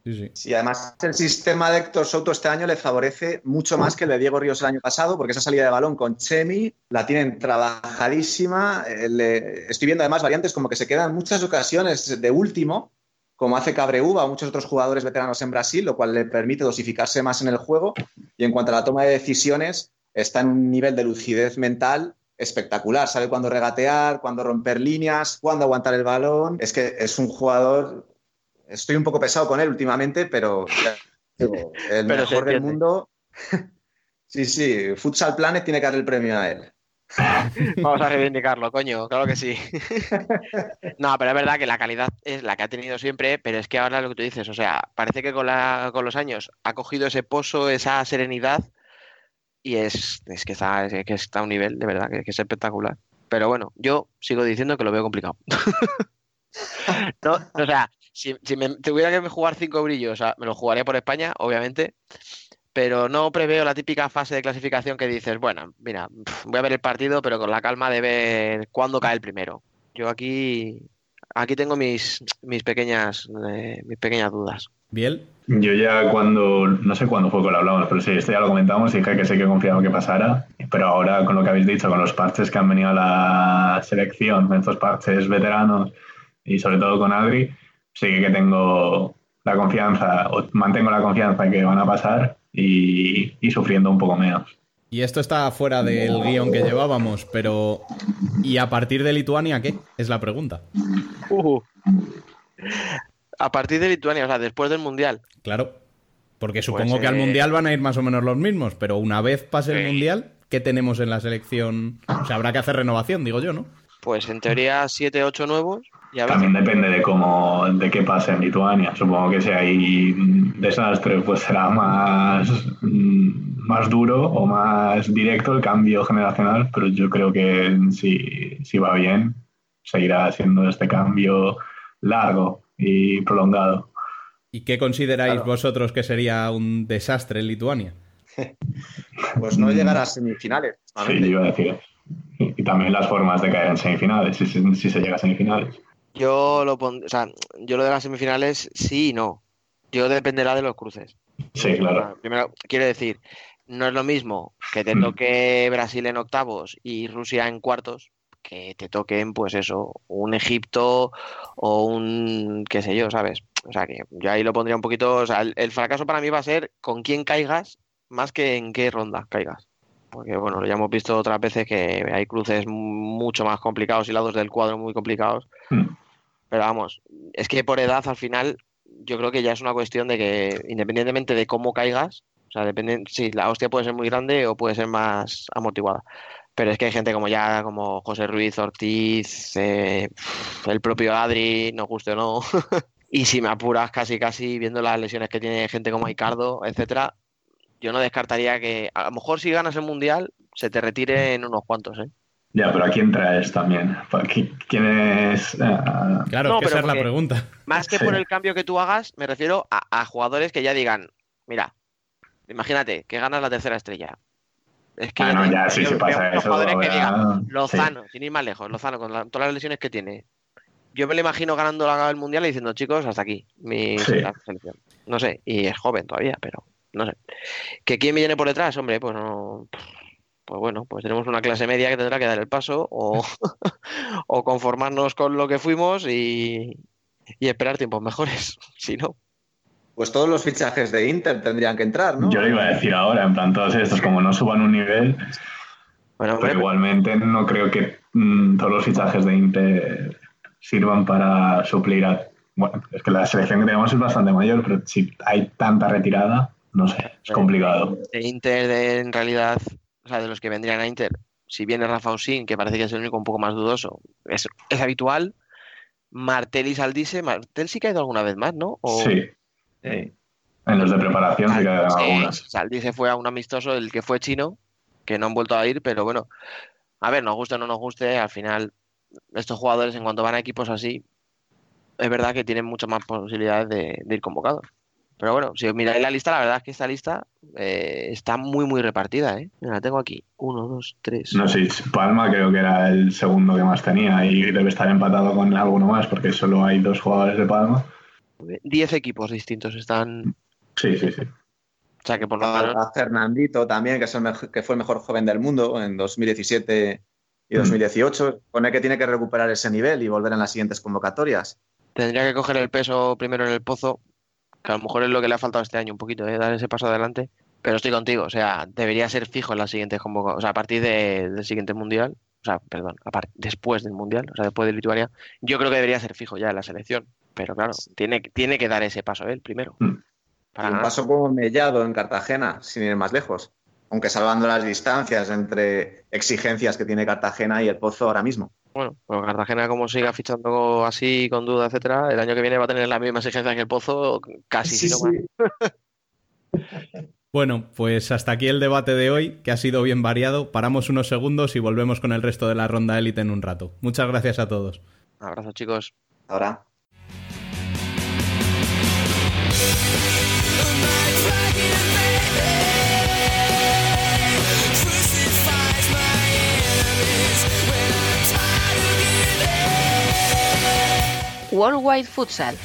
Sí, sí. Sí, además el sistema de Héctor Souto este año le favorece mucho más que el de Diego Ríos el año pasado, porque esa salida de balón con Chemi la tienen trabajadísima. Eh, le- Estoy viendo además variantes como que se quedan en muchas ocasiones de último, como hace Cabreuba o muchos otros jugadores veteranos en Brasil, lo cual le permite dosificarse más en el juego. Y en cuanto a la toma de decisiones, está en un nivel de lucidez mental espectacular. Sabe cuándo regatear, cuándo romper líneas, cuándo aguantar el balón. Es que es un jugador estoy un poco pesado con él últimamente, pero digo, el Pero mejor del mundo. <laughs> sí, sí, Futsal Planet tiene que dar el premio a él. <laughs> Vamos a reivindicarlo, coño, claro que sí. <laughs> No, pero es verdad que la calidad es la que ha tenido siempre, pero es que ahora lo que tú dices, o sea, parece que con, la, con los años ha cogido ese pozo, esa serenidad, y es, es que está, es que está a un nivel, de verdad, que, es espectacular. Pero bueno, yo sigo diciendo que lo veo complicado. <laughs> O sea, si, si me tuviera que jugar cinco brillos, o sea, me lo jugaría por España, obviamente, pero no preveo la típica fase de clasificación que dices, bueno, mira, voy a ver el partido, pero con la calma de ver cuándo cae el primero. Yo aquí, aquí tengo mis, mis pequeñas, eh, mis pequeñas dudas. Biel, Yo ya cuando, no sé cuándo fue que lo hablamos, pero sí, esto ya lo comentamos y dije que sí que confiaba que pasara. Pero ahora con lo que habéis dicho, con los parches que han venido a la selección, estos parches veteranos y sobre todo con Adri, sí que tengo la confianza, o mantengo la confianza en que van a pasar y, y sufriendo un poco menos. y esto está fuera del guion que llevábamos, pero ¿y a partir de Lituania qué? Es la pregunta. A partir de Lituania, o sea, después del Mundial, Claro. Porque supongo Pues, que al eh, Mundial van a ir más o menos los mismos, pero una vez pase el Sí. Mundial, ¿qué tenemos en la selección? O sea, habrá que hacer renovación, digo yo, ¿no? pues en teoría 7, 8 nuevos. También depende de cómo, de qué pase en Lituania. Supongo que si hay desastre, pues será más, mm, más duro o más directo el cambio generacional, pero yo creo que si, si va bien, seguirá siendo este cambio largo y prolongado. ¿Y qué consideráis Claro. vosotros que sería un desastre en Lituania? <laughs> Pues no llegar a semifinales. Sí, yo iba a decir. Y, y también las formas de caer en semifinales, si, si- si se llega a semifinales. Yo lo pon- o sea, yo lo de las semifinales sí y no. Yo dependerá de los cruces. Sí, claro. Primero, quiero decir, no es lo mismo que te Mm. toque Brasil en octavos y Rusia en cuartos, que te toquen, pues eso, un Egipto o un, qué sé yo, ¿sabes? O sea, que yo ahí lo pondría un poquito, o sea, el, el fracaso para mí va a ser con quién caigas más que en qué ronda caigas. Porque, bueno, ya hemos visto otras veces que hay cruces mucho más complicados y lados del cuadro muy complicados. Mm. Pero vamos, es que por edad al final yo creo que ya es una cuestión de que independientemente de cómo caigas, o sea, depende, sí, la hostia puede ser muy grande o puede ser más amortiguada. Pero es que hay gente como ya, como José Ruiz, Ortiz, eh, el propio Adri, nos guste o no. <laughs> y si me apuras casi casi viendo las lesiones que tiene gente como Ricardo, etcétera, yo no descartaría que a lo mejor si ganas el mundial se te retire en unos cuantos, ¿eh? Ya, pero ¿a quién traes también? ¿Pa- qui- ¿Quién es? ah, Claro, No, que esa pero es la pregunta. Más que Sí. por el cambio que tú hagas, me refiero a, a jugadores que ya digan, mira, imagínate que ganas la tercera estrella. Es que Bueno, te- ya, se veo pasa eso, jugadores que digan, sí. Lozano, sin ir más lejos, Lozano, con la- todas las lesiones que tiene. Yo me lo imagino ganando la- el mundial y diciendo, chicos, hasta aquí, mi Sí. selección. No sé, y es joven todavía, pero no sé. ¿Que quién me viene por detrás? Hombre, pues no. Pues bueno, pues tenemos una clase media que tendrá que dar el paso o, <laughs> <laughs> o conformarnos con lo que fuimos y, y esperar tiempos mejores. <laughs> Si no, Pues todos los fichajes de Inter tendrían que entrar, ¿no? Yo lo iba a decir ahora, en plan, todos estos, como no suban un nivel, bueno, hombre, pero igualmente no creo que mm, todos los fichajes de Inter sirvan para suplir a... Bueno, es que la selección que tenemos es bastante mayor, pero si hay tanta retirada, no sé, es complicado. de Inter, de- en realidad, o sea, de los que vendrían a Inter, si viene Rafa Usín, que parece que es el único un poco más dudoso, es, es habitual. Martel y Saldise, Martel sí que ha ido alguna vez más, ¿no? O- Sí, Sí. en los de preparación sí que hay Sí, algunas. Saldise fue a un amistoso, el que fue chino, que no han vuelto a ir, pero bueno, a ver, nos guste o no nos guste, al final, estos jugadores, en cuanto van a equipos así, es verdad que tienen muchas más posibilidades de, de ir convocados. Pero bueno, si os miráis la lista, la verdad es que esta lista eh, está muy, muy repartida. ¿eh? Mira, la tengo aquí. Uno, dos, tres. No sé, Palma creo que era el segundo que más tenía y debe estar empatado con alguno más porque solo hay dos jugadores de Palma. Diez equipos distintos están. Sí, sí, sí. O sea que por lo menos. a Fernandito también, que, es el mej- que fue el mejor joven del mundo en 2017 y 2018. Pone que tiene que recuperar ese nivel y volver en las siguientes convocatorias. Tendría que coger el peso primero en el pozo, que a lo mejor es lo que le ha faltado este año un poquito, ¿eh? dar ese paso adelante. Pero estoy contigo, o sea, debería ser fijo en las siguientes convocatorias, o sea, a partir de- del siguiente mundial, o sea, perdón, a después del mundial, o sea, después de Lituania, yo creo que debería ser fijo ya en la selección. Pero claro, tiene, tiene que dar ese paso él primero. Para Y un paso como Mellado en Cartagena, sin ir más lejos. Aunque salvando las distancias entre exigencias que tiene Cartagena y el Pozo ahora mismo. Bueno, pues Cartagena, como siga fichando así, con duda, etcétera, el año que viene va a tener las mismas exigencias que el Pozo, casi, si no más. <laughs> Bueno, pues hasta aquí el debate de hoy, que ha sido bien variado. Paramos unos segundos y volvemos con el resto de la ronda élite en un rato. Muchas gracias a todos. Un abrazo, chicos. Ahora. Worldwide Futsal.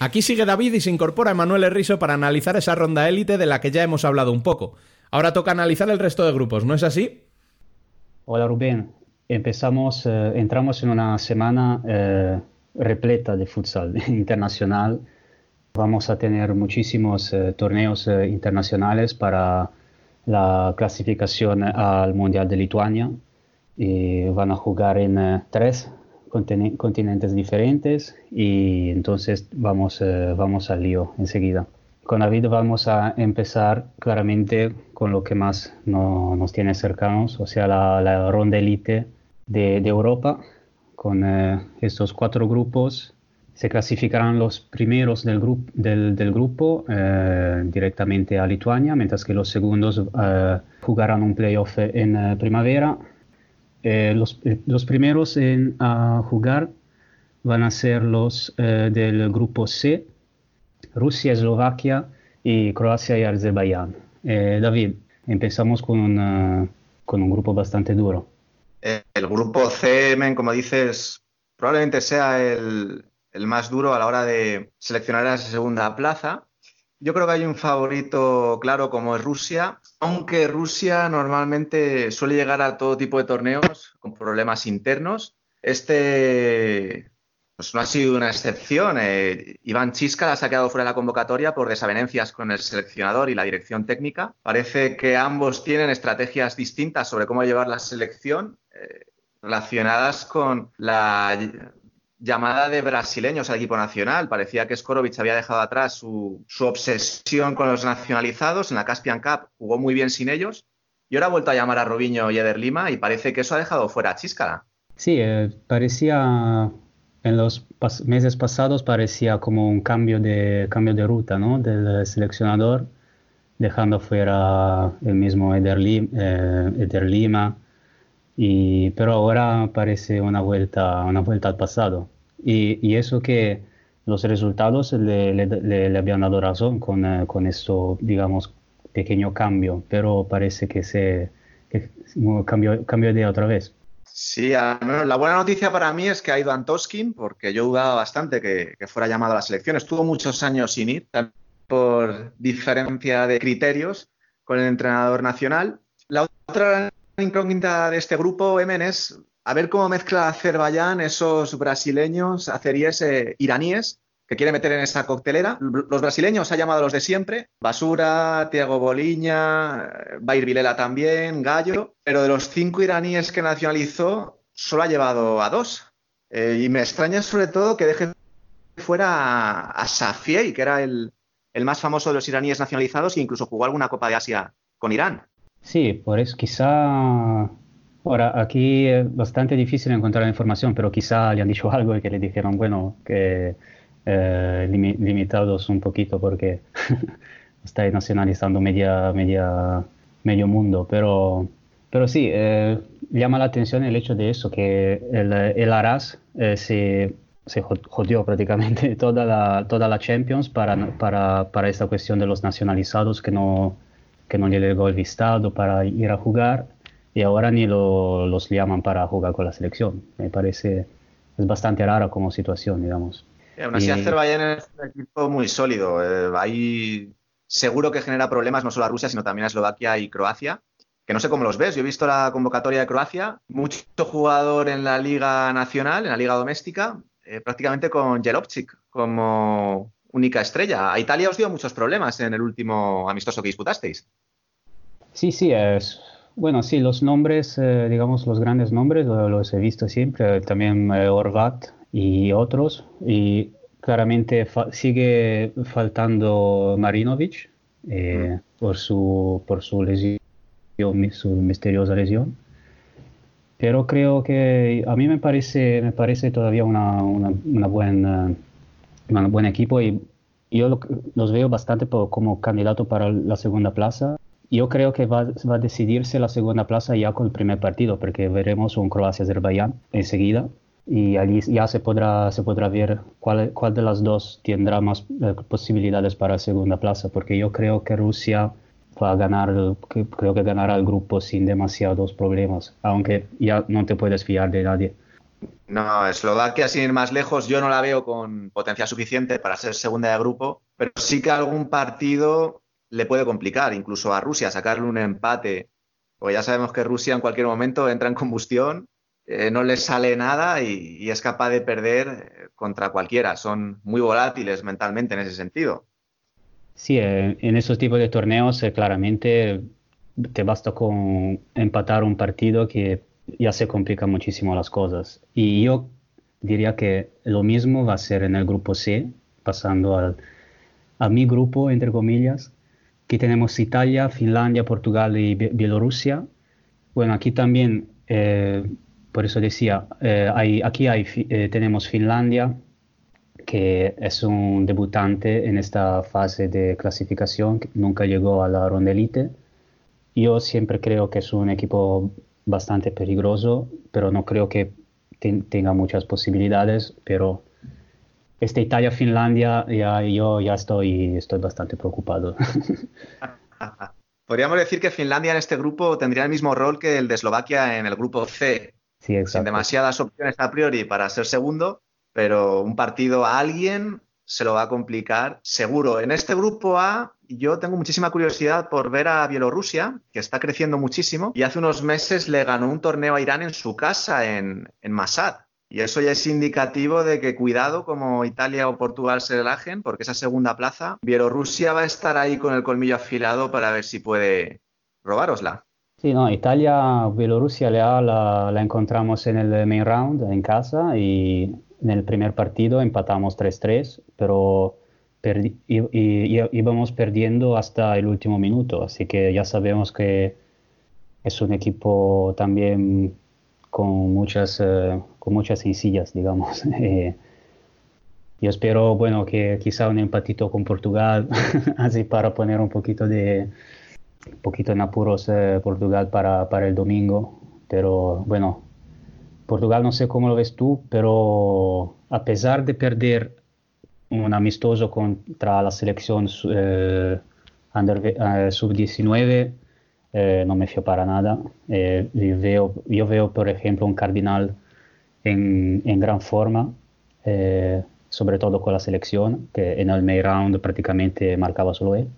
Aquí sigue David y se incorpora Emanuel Herriso para analizar esa ronda élite de la que ya hemos hablado un poco. Ahora toca analizar el resto de grupos, ¿no es así? Hola Rubén, empezamos, eh, entramos en una semana eh, repleta de futsal <laughs> internacional. Vamos a tener muchísimos eh, torneos eh, internacionales para la clasificación al Mundial de Lituania y van a jugar en eh, tres continen- continentes diferentes y entonces vamos, eh, vamos al lío enseguida. Con David vamos a empezar claramente con lo que más no- nos tiene cercanos, o sea, la, la ronda elite de, de Europa, con eh, estos cuatro grupos. Se clasificarán los primeros del, grup- del, del grupo eh, directamente a Lituania, mientras que los segundos eh, jugarán un playoff en eh, primavera. Eh, los, eh, los primeros en a jugar van a ser los eh, del grupo C, Rusia, Eslovaquia y Croacia y Azerbaiyán. David, empezamos con, una- con un grupo bastante duro. El grupo C, men, como dices, probablemente sea el, el más duro a la hora de seleccionar esa segunda plaza. Yo creo que hay un favorito claro como es Rusia, aunque Rusia normalmente suele llegar a todo tipo de torneos con problemas internos. Este pues no ha sido una excepción. Eh, Iván Chisca se ha quedado fuera de la convocatoria por desavenencias con el seleccionador y la dirección técnica. Parece que ambos tienen estrategias distintas sobre cómo llevar la selección eh, relacionadas con la llamada de brasileños al equipo nacional. Parecía que Skorovic había dejado atrás su, su obsesión con los nacionalizados. En la Caspian Cup jugó muy bien sin ellos. Y ahora ha vuelto a llamar a Robinho y Eder Lima y parece que eso ha dejado fuera a Chiscala. Sí, eh, parecía en los pas- meses pasados parecía como un cambio de cambio de ruta, ¿no? Del seleccionador, dejando fuera el mismo Eder, Lim- eh, Eder Lima, y, pero ahora parece una vuelta, una vuelta al pasado. Y, y eso que los resultados le, le- le- le habían dado razón con, eh, con esto, digamos, pequeño cambio, pero parece que se que cambió, cambió de idea otra vez. Sí, la buena noticia para mí es que ha ido Antoskin, porque yo dudaba bastante que, que fuera llamado a la selección. Estuvo muchos años sin ir, también por diferencia de criterios con el entrenador nacional. La otra incógnita de este grupo, Emen, es a ver cómo mezcla Azerbaiyán esos brasileños, azeríes, eh, iraníes, que quiere meter en esa coctelera. Los brasileños ha llamado a los de siempre, Basura, Tiago Boliña, eh, Bair Vilela también, Gallo, pero de los cinco iraníes que nacionalizó, solo ha llevado a dos. Eh, y me extraña sobre todo que deje fuera a, a Safiei, que era el, el más famoso de los iraníes nacionalizados e incluso jugó alguna Copa de Asia con Irán. Sí, por eso quizá... Ahora, aquí es bastante difícil encontrar la información, pero quizá le han dicho <laughs> algo y que le dijeron, bueno, que eh, limi- limitados un poquito porque <laughs> está nacionalizando media, media, medio mundo, pero, pero sí, eh, llama la atención el hecho de eso, que el, el Aras eh, se, se jodió prácticamente <laughs> toda la, toda la Champions para, para, para esta cuestión de los nacionalizados que no, que no le llegó el vistado para ir a jugar y ahora ni lo, los llaman para jugar con la selección. Me parece, es bastante rara como situación, digamos. Y aún así, Y- Azerbaiyán es un equipo muy sólido. Eh, ahí seguro que genera problemas no solo a Rusia, sino también a Eslovaquia y Croacia. Que no sé cómo los ves. Yo he visto la convocatoria de Croacia. Mucho jugador en la Liga Nacional, en la Liga Doméstica, eh, prácticamente con Jelovchik como única estrella. A Italia os dio muchos problemas en el último amistoso que disputasteis. Sí, sí, es, bueno, sí, los nombres, eh, digamos, los grandes nombres lo- los he visto siempre, también eh, Horvat y otros, y claramente fa- sigue faltando Marinovic eh, por su, por su lesión, su misteriosa lesión. Pero creo que a mí me parece, me parece todavía una, una, una buena, un buen equipo y yo lo- los veo bastante po- como candidato para la segunda plaza. Yo creo que va, va a decidirse la segunda plaza ya con el primer partido, porque veremos un Croacia-Azerbaiyán enseguida y allí ya se podrá, se podrá ver cuál, cuál de las dos tendrá más eh, posibilidades para la segunda plaza, porque yo creo que Rusia va a ganar, que- creo que ganará el grupo sin demasiados problemas, aunque ya no te puedes fiar de nadie. No, Eslovaquia, sin ir más lejos, yo no la veo con potencial suficiente para ser segunda de grupo, pero sí que algún partido le puede complicar, incluso a Rusia, sacarle un empate. Porque ya sabemos que Rusia en cualquier momento entra en combustión, eh, no le sale nada y, es capaz de perder eh, contra cualquiera. Son muy volátiles mentalmente en ese sentido. Sí, eh, en esos tipos de torneos claramente te basta con empatar un partido que ya se complican muchísimo las cosas. Y yo diría que lo mismo va a ser en el grupo C, pasando a mi grupo, entre comillas. Aquí tenemos Italia, Finlandia, Portugal y Bie- Bielorrusia. Bueno, aquí también, eh, por eso decía, eh, aquí hay, eh, tenemos Finlandia, que es un debutante en esta fase de clasificación, que nunca llegó a la ronda elite. Yo siempre creo que es un equipo bastante peligroso, pero no creo que ten- tenga muchas posibilidades, pero este Italia-Finlandia ya, yo ya estoy, estoy bastante preocupado. <laughs> Podríamos decir que Finlandia en este grupo tendría el mismo rol que el de Eslovaquia en el grupo C, sí, sin exacto. demasiadas opciones a priori para ser segundo, pero un partido a alguien se lo va a complicar seguro. En este grupo A yo tengo muchísima curiosidad por ver a Bielorrusia, que está creciendo muchísimo, y hace unos meses le ganó un torneo a Irán en su casa, en, en Masad. Y eso ya es indicativo de que cuidado como Italia o Portugal se relajen, porque esa segunda plaza, Bielorrusia va a estar ahí con el colmillo afilado para ver si puede robárosla. Sí, no, Italia, Bielorrusia la, la, la encontramos en el main round en casa y en el primer partido empatamos 3-3, pero perdi- y, y- y- íbamos perdiendo hasta el último minuto, así que ya sabemos que es un equipo también con muchas, eh, con muchas sencillas, digamos. <laughs> Eh, yo espero, bueno, que quizá un empatito con Portugal, <laughs> así para poner un poquito de, un poquito en apuros eh, Portugal para, para el domingo, pero bueno, Portugal no sé cómo lo ves tú, pero a pesar de perder un amistoso contra la selección eh, eh, sub-19, eh, no me fío para nada. Yo, veo, por ejemplo, un Cardinal en, gran forma, sobre todo con la selección, que en el main round prácticamente marcaba solo él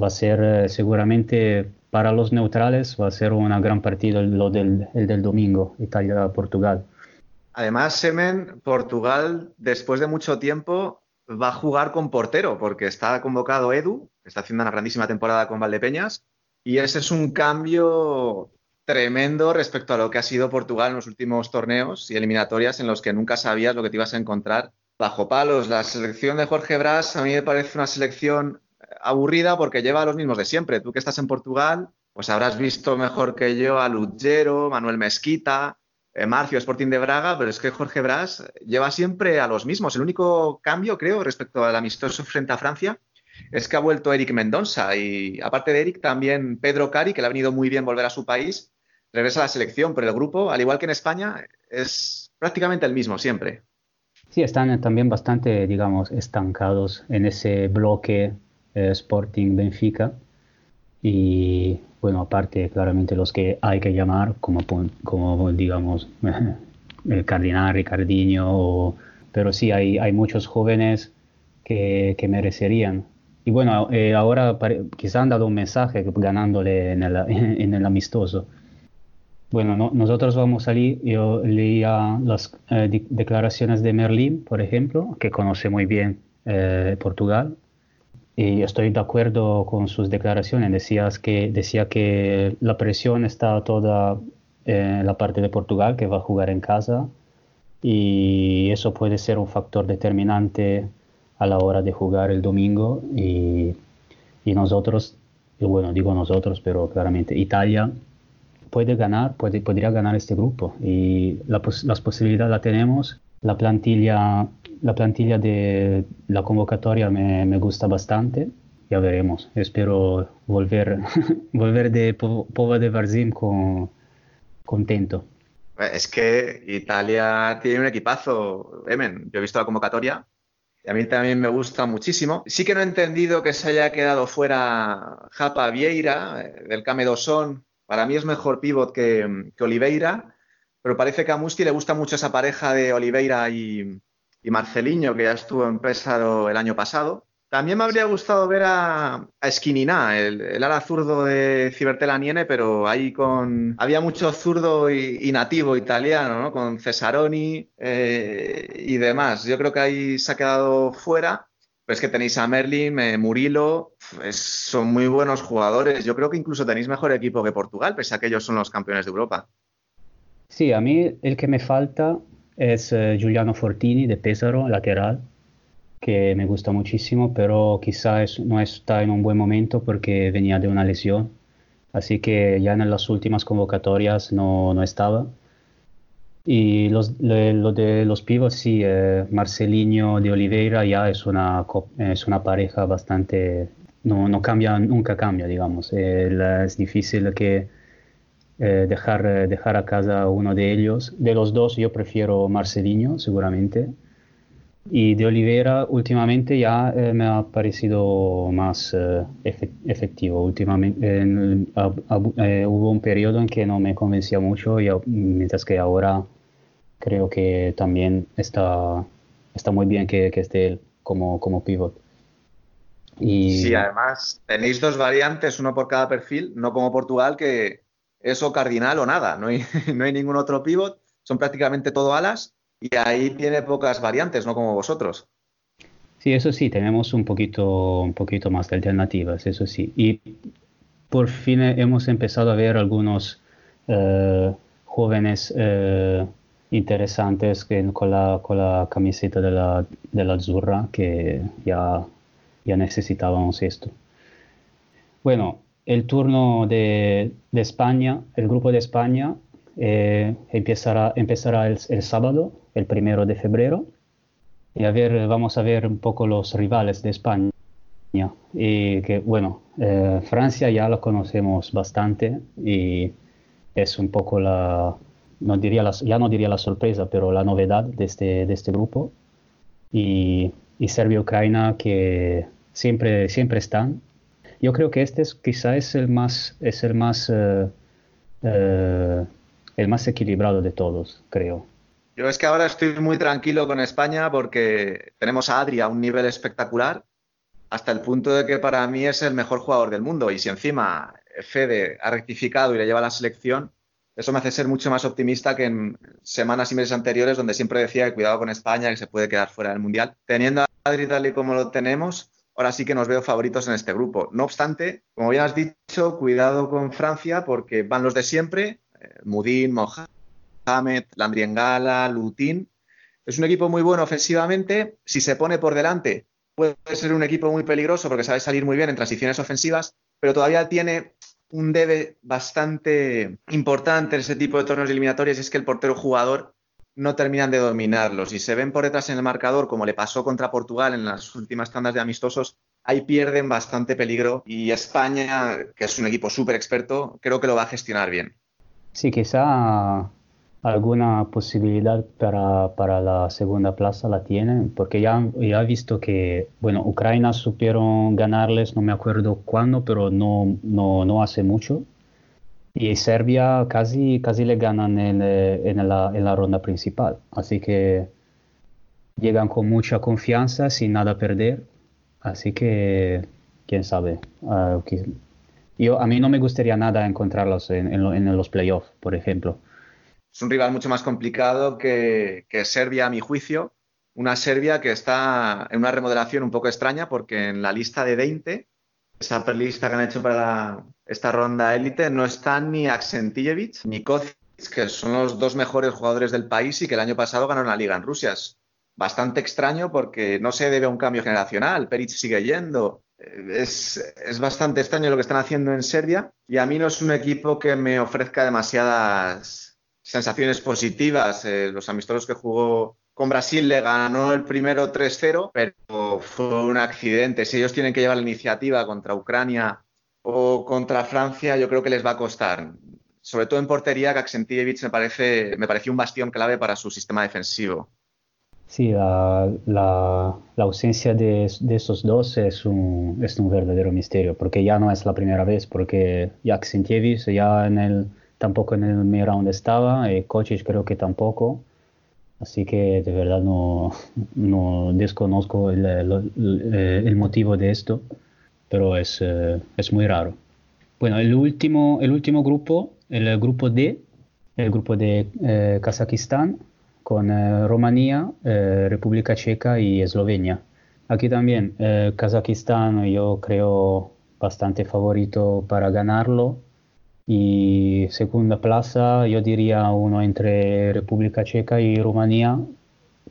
va a ser seguramente para los neutrales, va a ser una gran partido el, lo del, el del domingo, Italia-Portugal. Además, Semen, Portugal, después de mucho tiempo, va a jugar con portero, porque está convocado Edu, está haciendo una grandísima temporada con Valdepeñas, y ese es un cambio tremendo respecto a lo que ha sido Portugal en los últimos torneos y eliminatorias en los que nunca sabías lo que te ibas a encontrar bajo palos. La selección de Jorge Brás a mí me parece una selección aburrida porque lleva a los mismos de siempre. Tú que estás en Portugal, pues habrás visto mejor que yo a Lugero, Manuel Mesquita, eh, Marcio Sporting de Braga, pero es que Jorge Brás lleva siempre a los mismos. El único cambio, creo, respecto al amistoso frente a Francia, es que ha vuelto Eric Mendonça y aparte de Eric también Pedro Cari, que le ha venido muy bien volver a su país, regresa a la selección, pero el grupo, al igual que en España, es prácticamente el mismo siempre. Sí, están también bastante, digamos, estancados en ese bloque eh, Sporting Benfica y bueno, aparte claramente los que hay que llamar como, como digamos <laughs> el Cardinal, Ricardinho, pero sí hay, hay muchos jóvenes que, que merecerían. Y bueno, eh, ahora quizá han dado un mensaje ganándole en el, <laughs> en el amistoso. Bueno, nosotros vamos a salir, yo leía las eh, declaraciones de Merlín, por ejemplo, que conoce muy bien eh, Portugal, y estoy de acuerdo con sus declaraciones. Decías que, decía que la presión está toda en la parte de Portugal, que va a jugar en casa, y eso puede ser un factor determinante a la hora de jugar el domingo. Y, y nosotros, y bueno, digo nosotros, pero claramente Italia puede ganar, puede, podría ganar este grupo y la, las posibilidades la tenemos. La plantilla, la plantilla de la convocatoria me, me gusta bastante. Ya veremos. Espero volver, <laughs> volver de Pova de Varzim con, contento. Es que Italia tiene un equipazo, Emen. Yo he visto la convocatoria a mí también me gusta muchísimo. Sí que no he entendido que se haya quedado fuera Japa Vieira eh, del Camedosón para mí es mejor pivot que, Oliveira, pero parece que a Musti le gusta mucho esa pareja de Oliveira y, y Marceliño, que ya estuvo en Pesaro el año pasado. También me habría gustado ver a, a el, ala zurdo de Cibertela Niene, pero ahí con. Había mucho zurdo y, nativo italiano, ¿no? Con Cesaroni eh, y demás. Yo creo que ahí se ha quedado fuera. Pues que tenéis a Merlin, eh, Murilo, son muy buenos jugadores. Yo creo que incluso tenéis mejor equipo que Portugal, pese a que ellos son los campeones de Europa. Sí, a mí el que me falta es eh, Giuliano Fortini de Pesaro, lateral, que me gusta muchísimo, pero quizás no está en un buen momento porque venía de una lesión. Así que ya en las últimas convocatorias no, no estaba. Y los, lo de los pibos, sí, eh, Marcelinho de Oliveira ya es una, es una pareja bastante, no, no cambia, nunca cambia, digamos. es difícil que eh, dejar, eh, dejar a casa uno de ellos. De los dos yo prefiero Marcelinho, seguramente. Y de Oliveira últimamente ya me ha parecido más efectivo. Últimamente hubo un periodo en que no me convencía mucho, y, mientras que ahora creo que también está, está muy bien que, que esté como, como pivot. Y... Sí, además tenéis dos variantes, uno por cada perfil, no como Portugal, que eso cardinal o nada, no hay, <laughs> no hay ningún otro pivot, son prácticamente todo alas y ahí tiene pocas variantes, no como vosotros. Sí, eso sí, tenemos un poquito, un poquito más de alternativas, eso sí. Y por fin hemos empezado a ver algunos eh, jóvenes eh, interesantes que con la, con la camiseta de la, de la Azzurra que ya, ya necesitábamos esto. Bueno, el turno de, España, el grupo de España eh, empezará, empezará el, sábado, el primero de febrero, y a vamos a ver un poco los rivales de España. Y que, bueno, eh, Francia ya lo conocemos bastante y es un poco la, no diría ya no diría la sorpresa, pero la novedad de este, de este grupo. Y, y Serbia-Ucrania que siempre, siempre están. Yo creo que este es, quizá es el más, es el más, eh, eh, el más equilibrado de todos, creo. Yo es que ahora estoy muy tranquilo con España porque tenemos a Adri a un nivel espectacular, hasta el punto de que para mí es el mejor jugador del mundo. Y si encima Fede ha rectificado y le lleva a la selección, eso me hace ser mucho más optimista que en semanas y meses anteriores donde siempre decía que cuidado con España, que se puede quedar fuera del Mundial. Teniendo a Madrid tal y como lo tenemos, ahora sí que nos veo favoritos en este grupo. No obstante, como bien has dicho, cuidado con Francia porque van los de siempre, eh, Mudin, Mohamed, Landriengala, Lutín. Es un equipo muy bueno ofensivamente. Si se pone por delante, puede ser un equipo muy peligroso porque sabe salir muy bien en transiciones ofensivas, pero todavía tiene un debe bastante importante en ese tipo de torneos eliminatorios es que el portero jugador no terminan de dominarlos y se ven por detrás en el marcador, como le pasó contra Portugal en las últimas tandas de amistosos, ahí pierden bastante peligro y España, que es un equipo súper experto, creo que lo va a gestionar bien. Sí, quizá alguna posibilidad para, para la segunda plaza la tienen, porque ya, ya he visto que, bueno, Ucrania supieron ganarles, no me acuerdo cuándo, pero no, no, no hace mucho. Y Serbia casi, casi le ganan en, en, la, en la ronda principal. Así que llegan con mucha confianza, sin nada perder. Así que, quién sabe. Uh, yo, a mí no me gustaría nada encontrarlos en, en, en los playoffs, por ejemplo. Es un rival mucho más complicado que, que Serbia, a mi juicio. Una Serbia que está en una remodelación un poco extraña porque en la lista de 20, esa lista que han hecho para esta ronda élite, no están ni Aksentijevic ni Kocic, que son los dos mejores jugadores del país y que el año pasado ganaron la liga en Rusia. Es bastante extraño porque no se debe a un cambio generacional. Peric sigue yendo. Es, es, bastante extraño lo que están haciendo en Serbia y a mí no es un equipo que me ofrezca demasiadas sensaciones positivas. Eh, los amistosos que jugó con Brasil le ganó el primero 3-0, pero fue un accidente. Si ellos tienen que llevar la iniciativa contra Ucrania o contra Francia, yo creo que les va a costar. Sobre todo en portería, Kaksentievich me parece me pareció un bastión clave para su sistema defensivo. Sí, la, la, ausencia de, de, esos dos es un, es un verdadero misterio, porque ya no es la primera vez, porque ya ya en el tampoco en el medio round estaba, eh, Kochic creo que tampoco, así que de verdad no, no desconozco el, el, motivo de esto, pero es, eh, es muy raro. Bueno, el último, el último grupo, el grupo D, el grupo de eh, Kazajistán, con eh, Rumanía, eh, República Checa y Eslovenia. Aquí también eh, Kazajistán yo creo bastante favorito para ganarlo y segunda plaza, yo diría uno entre República Checa y Rumanía,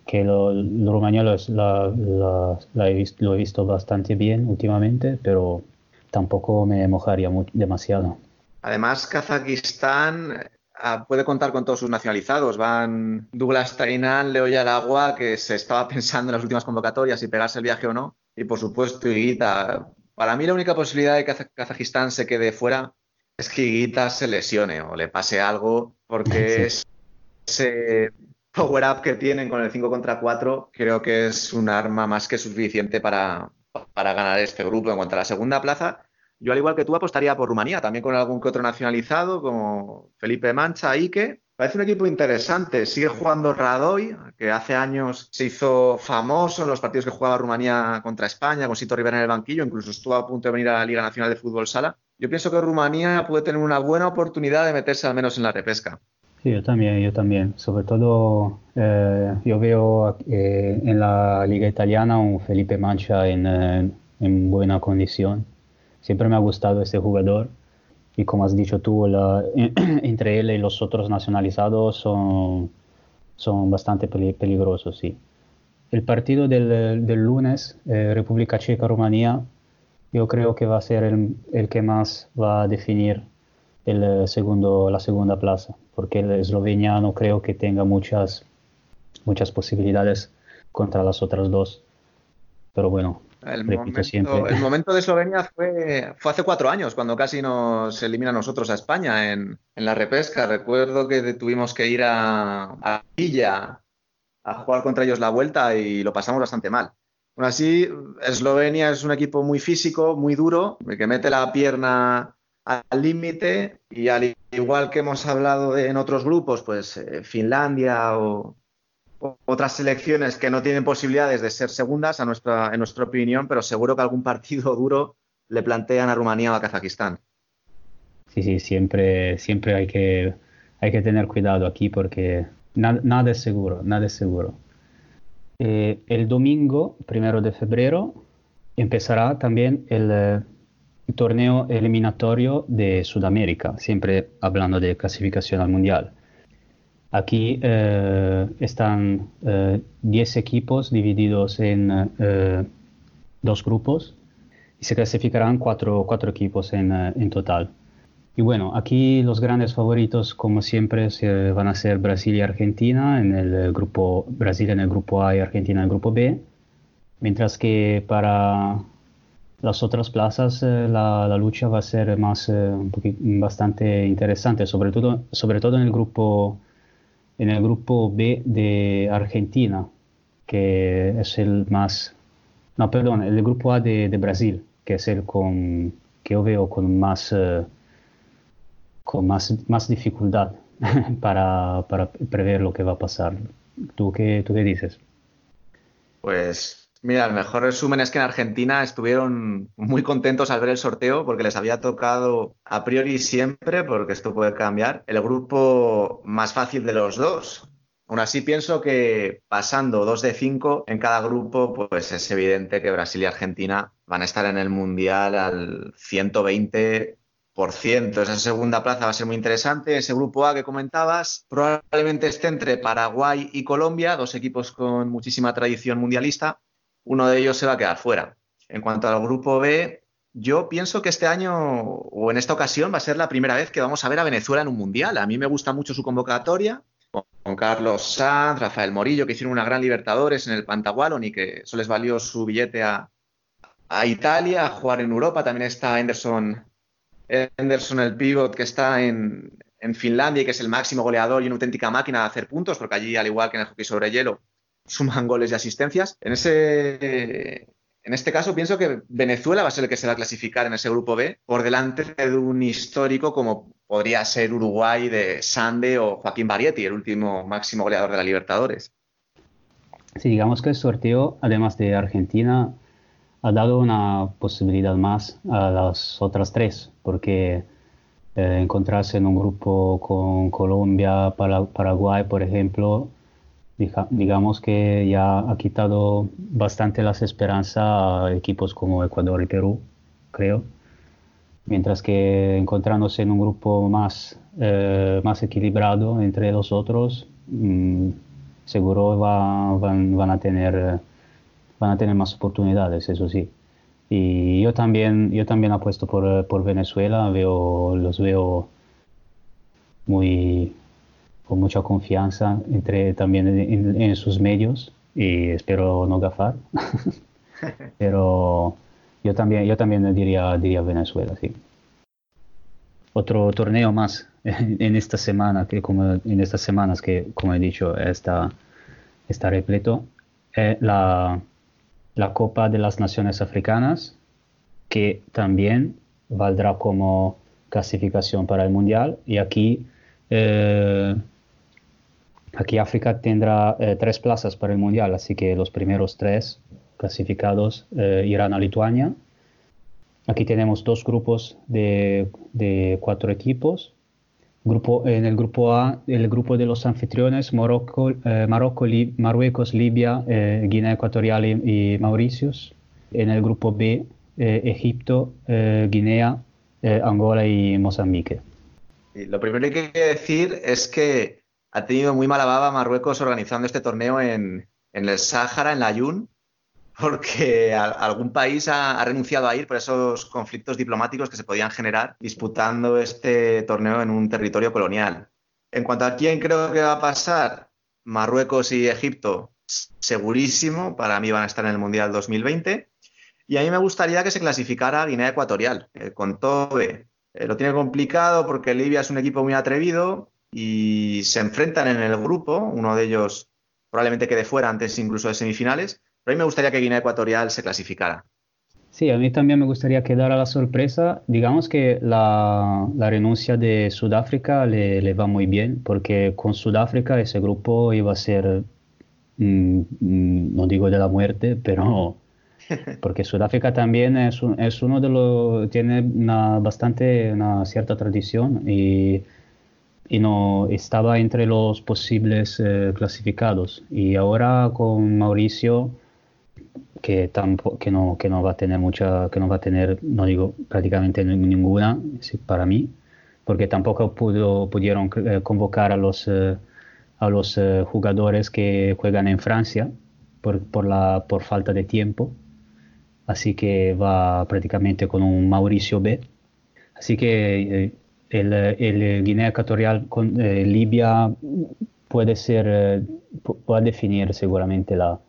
que lo, lo Rumanía lo, visto, lo, he visto, bastante bien últimamente, pero tampoco me mojaría muy, demasiado. Además, Kazajistán ah, puede contar con todos sus nacionalizados. Van Douglas Tainan, Leo Yaragua, que se estaba <laughs> pensando en las últimas convocatorias si pegarse el viaje o no. Y por supuesto, Higuita. Para mí la única posibilidad de que Kazajistán se quede fuera es que Higuita se lesione o le pase algo, porque <laughs> sí. ese power up que tienen con el 5 contra 4 creo que es un arma más que suficiente para, para ganar este grupo. En cuanto a la segunda plaza, yo al igual que tú apostaría por Rumanía, también con algún que otro nacionalizado, como Felipe Mancha, Ike. Parece un equipo interesante. Sigue jugando Radoy, que hace años se hizo famoso en los partidos que jugaba Rumanía contra España, con Sito Rivera en el banquillo, incluso estuvo a punto de venir a la Liga Nacional de Fútbol Sala. Yo pienso que Rumanía puede tener una buena oportunidad de meterse al menos en la repesca. Sí, yo también, yo también. Sobre todo, eh, yo veo eh, en la Liga Italiana un Felipe Mancha en, eh, en, buena condición. Siempre me ha gustado este jugador. Y como has dicho tú, la, <clears throat> entre él y los otros nacionalizados son, son bastante peligrosos, sí. El partido del, del lunes, República Checa-Rumanía, yo creo que va a ser el, el que más va a definir el eh, segundo, la segunda plaza, porque el Eslovenia no creo que tenga muchas, muchas posibilidades contra las otras dos. Pero bueno, el momento, el momento de Eslovenia fue, fue hace cuatro años, cuando casi nos elimina a nosotros a España en, en la repesca. Recuerdo que tuvimos que ir a, a Villa a jugar contra ellos la vuelta y lo pasamos bastante mal. Aún así, Eslovenia es un equipo muy físico, muy duro, que mete la pierna al límite y al igual que hemos hablado en otros grupos, pues eh, Finlandia o, otras selecciones que no tienen posibilidades de ser segundas, a nuestra, en nuestra opinión, pero seguro que algún partido <laughs> duro le plantean a Rumanía o a Kazajistán. Sí, sí, siempre, siempre hay, que, hay que tener cuidado aquí porque nada, es seguro, nada es seguro. Eh, el domingo, primero de febrero, empezará también el, eh, el, torneo eliminatorio de Sudamérica, siempre hablando de clasificación al mundial. Aquí eh, están 10 equipos divididos en dos grupos y se clasificarán cuatro, cuatro equipos en, en total. Y bueno, aquí los grandes favoritos, como siempre, van a ser Brasil y Argentina en el grupo Brasil en el grupo A y Argentina en el grupo B, mientras que para las otras plazas eh, la, la, lucha va a ser más, eh, un bastante interesante, sobre todo, sobre todo en el grupo en el grupo B de Argentina, que es el más, no, perdón, el grupo A de, de Brasil, que es el con, que yo veo con más, uh, con más, más dificultad <laughs> para, para, prever lo que va a pasar. ¿Tú qué, ¿Tú qué dices? Pues Mira, el mejor resumen es que en Argentina estuvieron muy contentos al ver el sorteo porque les había tocado a priori siempre, porque esto puede cambiar, el grupo más fácil de los dos. Aún así pienso que pasando dos de cinco en cada grupo, pues es evidente que Brasil y Argentina van a estar en el Mundial al 120%. Esa segunda plaza va a ser muy interesante. Ese grupo A que comentabas probablemente esté entre Paraguay y Colombia, dos equipos con muchísima tradición mundialista uno de ellos se va a quedar fuera. En cuanto al grupo B, yo pienso que este año o en esta ocasión va a ser la primera vez que vamos a ver a Venezuela en un mundial. A mí me gusta mucho su convocatoria, con Carlos Sanz, Rafael Morillo, que hicieron una gran Libertadores en el Pantagualon y que eso les valió su billete a, Italia, a jugar en Europa. También está Anderson, Anderson el pivot, que está en, en Finlandia y que es el máximo goleador y una auténtica máquina de hacer puntos, porque allí, al igual que en el hockey sobre hielo, suman <laughs> goles y asistencias. En, ese, en este caso pienso que Venezuela va a ser el que se va a clasificar en ese grupo B por delante de un histórico como podría ser Uruguay de Sande o Joaquín Barietti, el último máximo goleador de la Libertadores. Sí, digamos que el sorteo, además de Argentina, ha dado una posibilidad más a las otras tres, porque eh, encontrarse en un grupo con Colombia, Paraguay, por ejemplo, digamos que ya ha quitado bastante las esperanzas a equipos como Ecuador y Perú, creo. Mientras que encontrándose en un grupo más, eh, más equilibrado entre los otros, mm, seguro van, van, a tener, van a tener más oportunidades, eso sí. Y yo también, yo también apuesto por, por Venezuela, veo, los veo muy, con mucha confianza entre también en, sus medios y espero no gafar. <laughs> Pero yo también, yo también diría, diría Venezuela, sí. Otro torneo más en esta semana, que como en estas semanas que, como he dicho, está, está repleto, es la, la Copa de las Naciones Africanas, que también valdrá como clasificación para el Mundial. Y aquí eh, Aquí África tendrá eh, tres plazas para el Mundial, así que los primeros tres clasificados eh, irán a Lituania. Aquí tenemos dos grupos de, cuatro equipos. Grupo, en el grupo A, el grupo de los anfitriones, Morocco, eh, Marruecos, Libia, Guinea Ecuatorial y, Mauricios. En el grupo B, Egipto, Guinea, Angola y Mozambique. lo primero que hay que decir es que ha tenido muy mala baba Marruecos organizando este torneo en, el Sáhara, en la Ayun, porque algún país ha, renunciado a ir por esos conflictos diplomáticos que se podían generar disputando este torneo en un territorio colonial. En cuanto a quién creo que va a pasar, Marruecos y Egipto, segurísimo, para mí van a estar en el Mundial 2020. Y a mí me gustaría que se clasificara Guinea Ecuatorial, eh, con todo. Eh, lo tiene complicado porque Libia es un equipo muy atrevido, y se enfrentan en el grupo, uno de ellos probablemente quede fuera antes incluso de semifinales, pero a mí me gustaría que Guinea Ecuatorial se clasificara. Sí, a mí también me gustaría quedar a la sorpresa. Digamos que la, renuncia de Sudáfrica le, va muy bien, porque con Sudáfrica ese grupo iba a ser, mm, mm, no digo de la muerte, pero <laughs> porque Sudáfrica también es, es uno de los, tiene una, bastante, una cierta tradición y y no estaba entre los posibles eh, clasificados. Y ahora con Mauricio, que, tampoco, que, no, que no va a tener mucha, que no va a tener, no digo prácticamente ninguna para mí, porque tampoco pudo, pudieron eh, convocar a los, eh, a los jugadores que juegan en Francia por, por, la, por falta de tiempo. Así que va prácticamente con un Mauricio B. Así que el, Guinea Ecuatorial con eh, Libia puede ser, eh, definir seguramente la,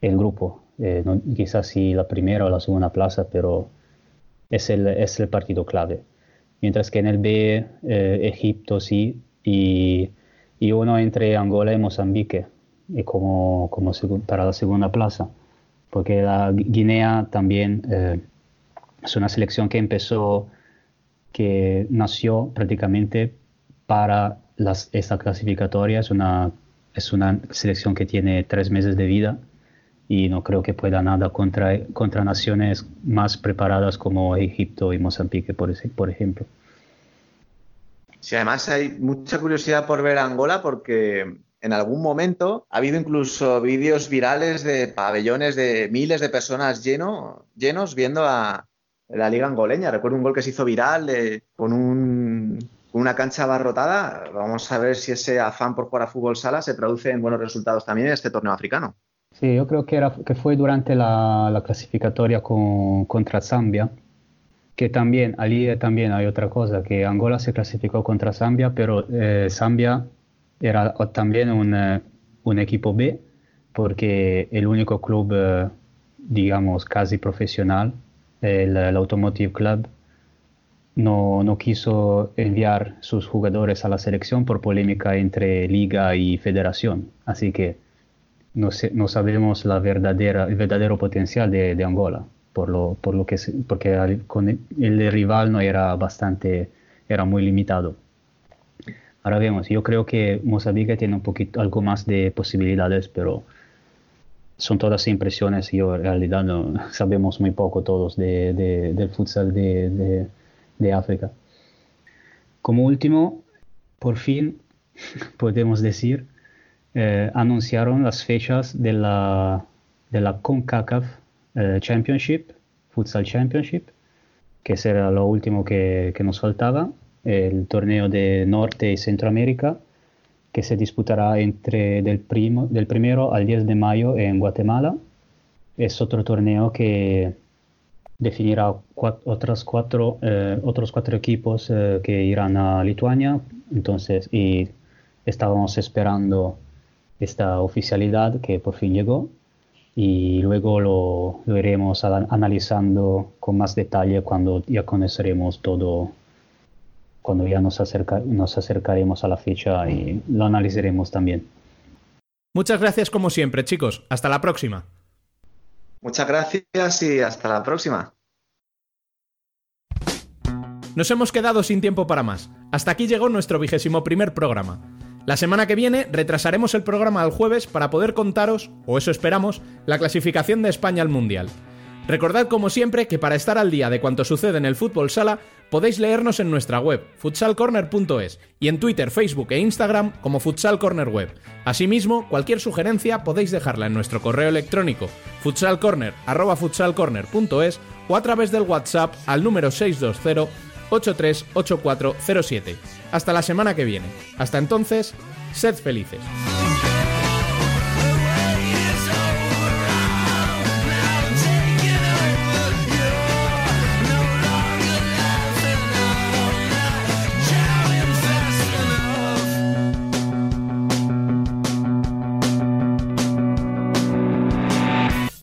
el grupo. Eh, no- quizás sí la primera o la segunda plaza, pero es el, es el partido clave. Mientras que en el B, eh, Egipto sí, y, y uno entre Angola y Mozambique, y como, como para la segunda plaza. Porque la Gui- Guinea también eh, es una selección que empezó, que nació prácticamente para las, esta clasificatoria. Es una, es una selección que tiene tres meses de vida y no creo que pueda nada contra, contra naciones más preparadas como Egipto y Mozambique, por, ese- por ejemplo. Sí, además hay mucha curiosidad por ver Angola porque en algún momento ha habido incluso vídeos virales de pabellones de miles de personas lleno, llenos viendo a la liga angoleña. Recuerdo un gol que se hizo viral eh, con, un- con una cancha abarrotada. Vamos a ver si ese afán por jugar a fútbol sala se traduce en buenos resultados también en este torneo africano. Sí, yo creo que, fue durante la, la clasificatoria con- contra Zambia, que también, allí también hay otra cosa, que Angola se clasificó contra Zambia, pero eh, Zambia era también un, eh, un equipo B, porque el único club, digamos, casi profesional, el, el Automotive Club, no, no quiso enviar sus jugadores a la selección por polémica entre liga y federación. Así que no, sé- no sabemos la verdadera, el verdadero potencial de, de Angola, por lo, por lo que se- porque con el, el rival no era bastante, era muy limitado. Ahora vemos, yo creo que Mozambique tiene un poquito, algo más de posibilidades, pero son todas impresiones yo en realidad no, <laughs> sabemos muy poco todos de, de- del futsal de- de África. Como último, por fin <laughs> podemos decir, eh, anunciaron las fechas de la, de la CONCACAF eh, Championship, Futsal Championship, que será lo último que, que nos faltaba, el torneo de Norte y Centroamérica, que se disputará entre del, primo, del primero al 10 de mayo en Guatemala. Es otro torneo que definirá cua- otras cuatro, eh, otros cuatro equipos eh, que irán a Lituania. Entonces, y estábamos esperando esta oficialidad que por fin llegó y luego lo, lo iremos analizando con más detalle cuando ya conoceremos todo, cuando ya nos, acerca- nos acercaremos a la fecha y lo analizaremos también. Muchas gracias como siempre, chicos. Hasta la próxima. Muchas gracias y hasta la próxima. Nos hemos quedado sin tiempo para más. Hasta aquí llegó nuestro vigésimo primer programa. La semana que viene retrasaremos el programa al jueves para poder contaros, o eso esperamos, la clasificación de España al Mundial. Recordad como siempre que para estar al día de cuanto sucede en el fútbol sala podéis leernos en nuestra web futsalcorner.es y en Twitter, Facebook e Instagram como Futsal Corner Web. Asimismo, cualquier sugerencia podéis dejarla en nuestro correo electrónico futsalcorner@futsalcorner.es o a través del WhatsApp al número 620 838407. Hasta la semana que viene. Hasta entonces, sed felices.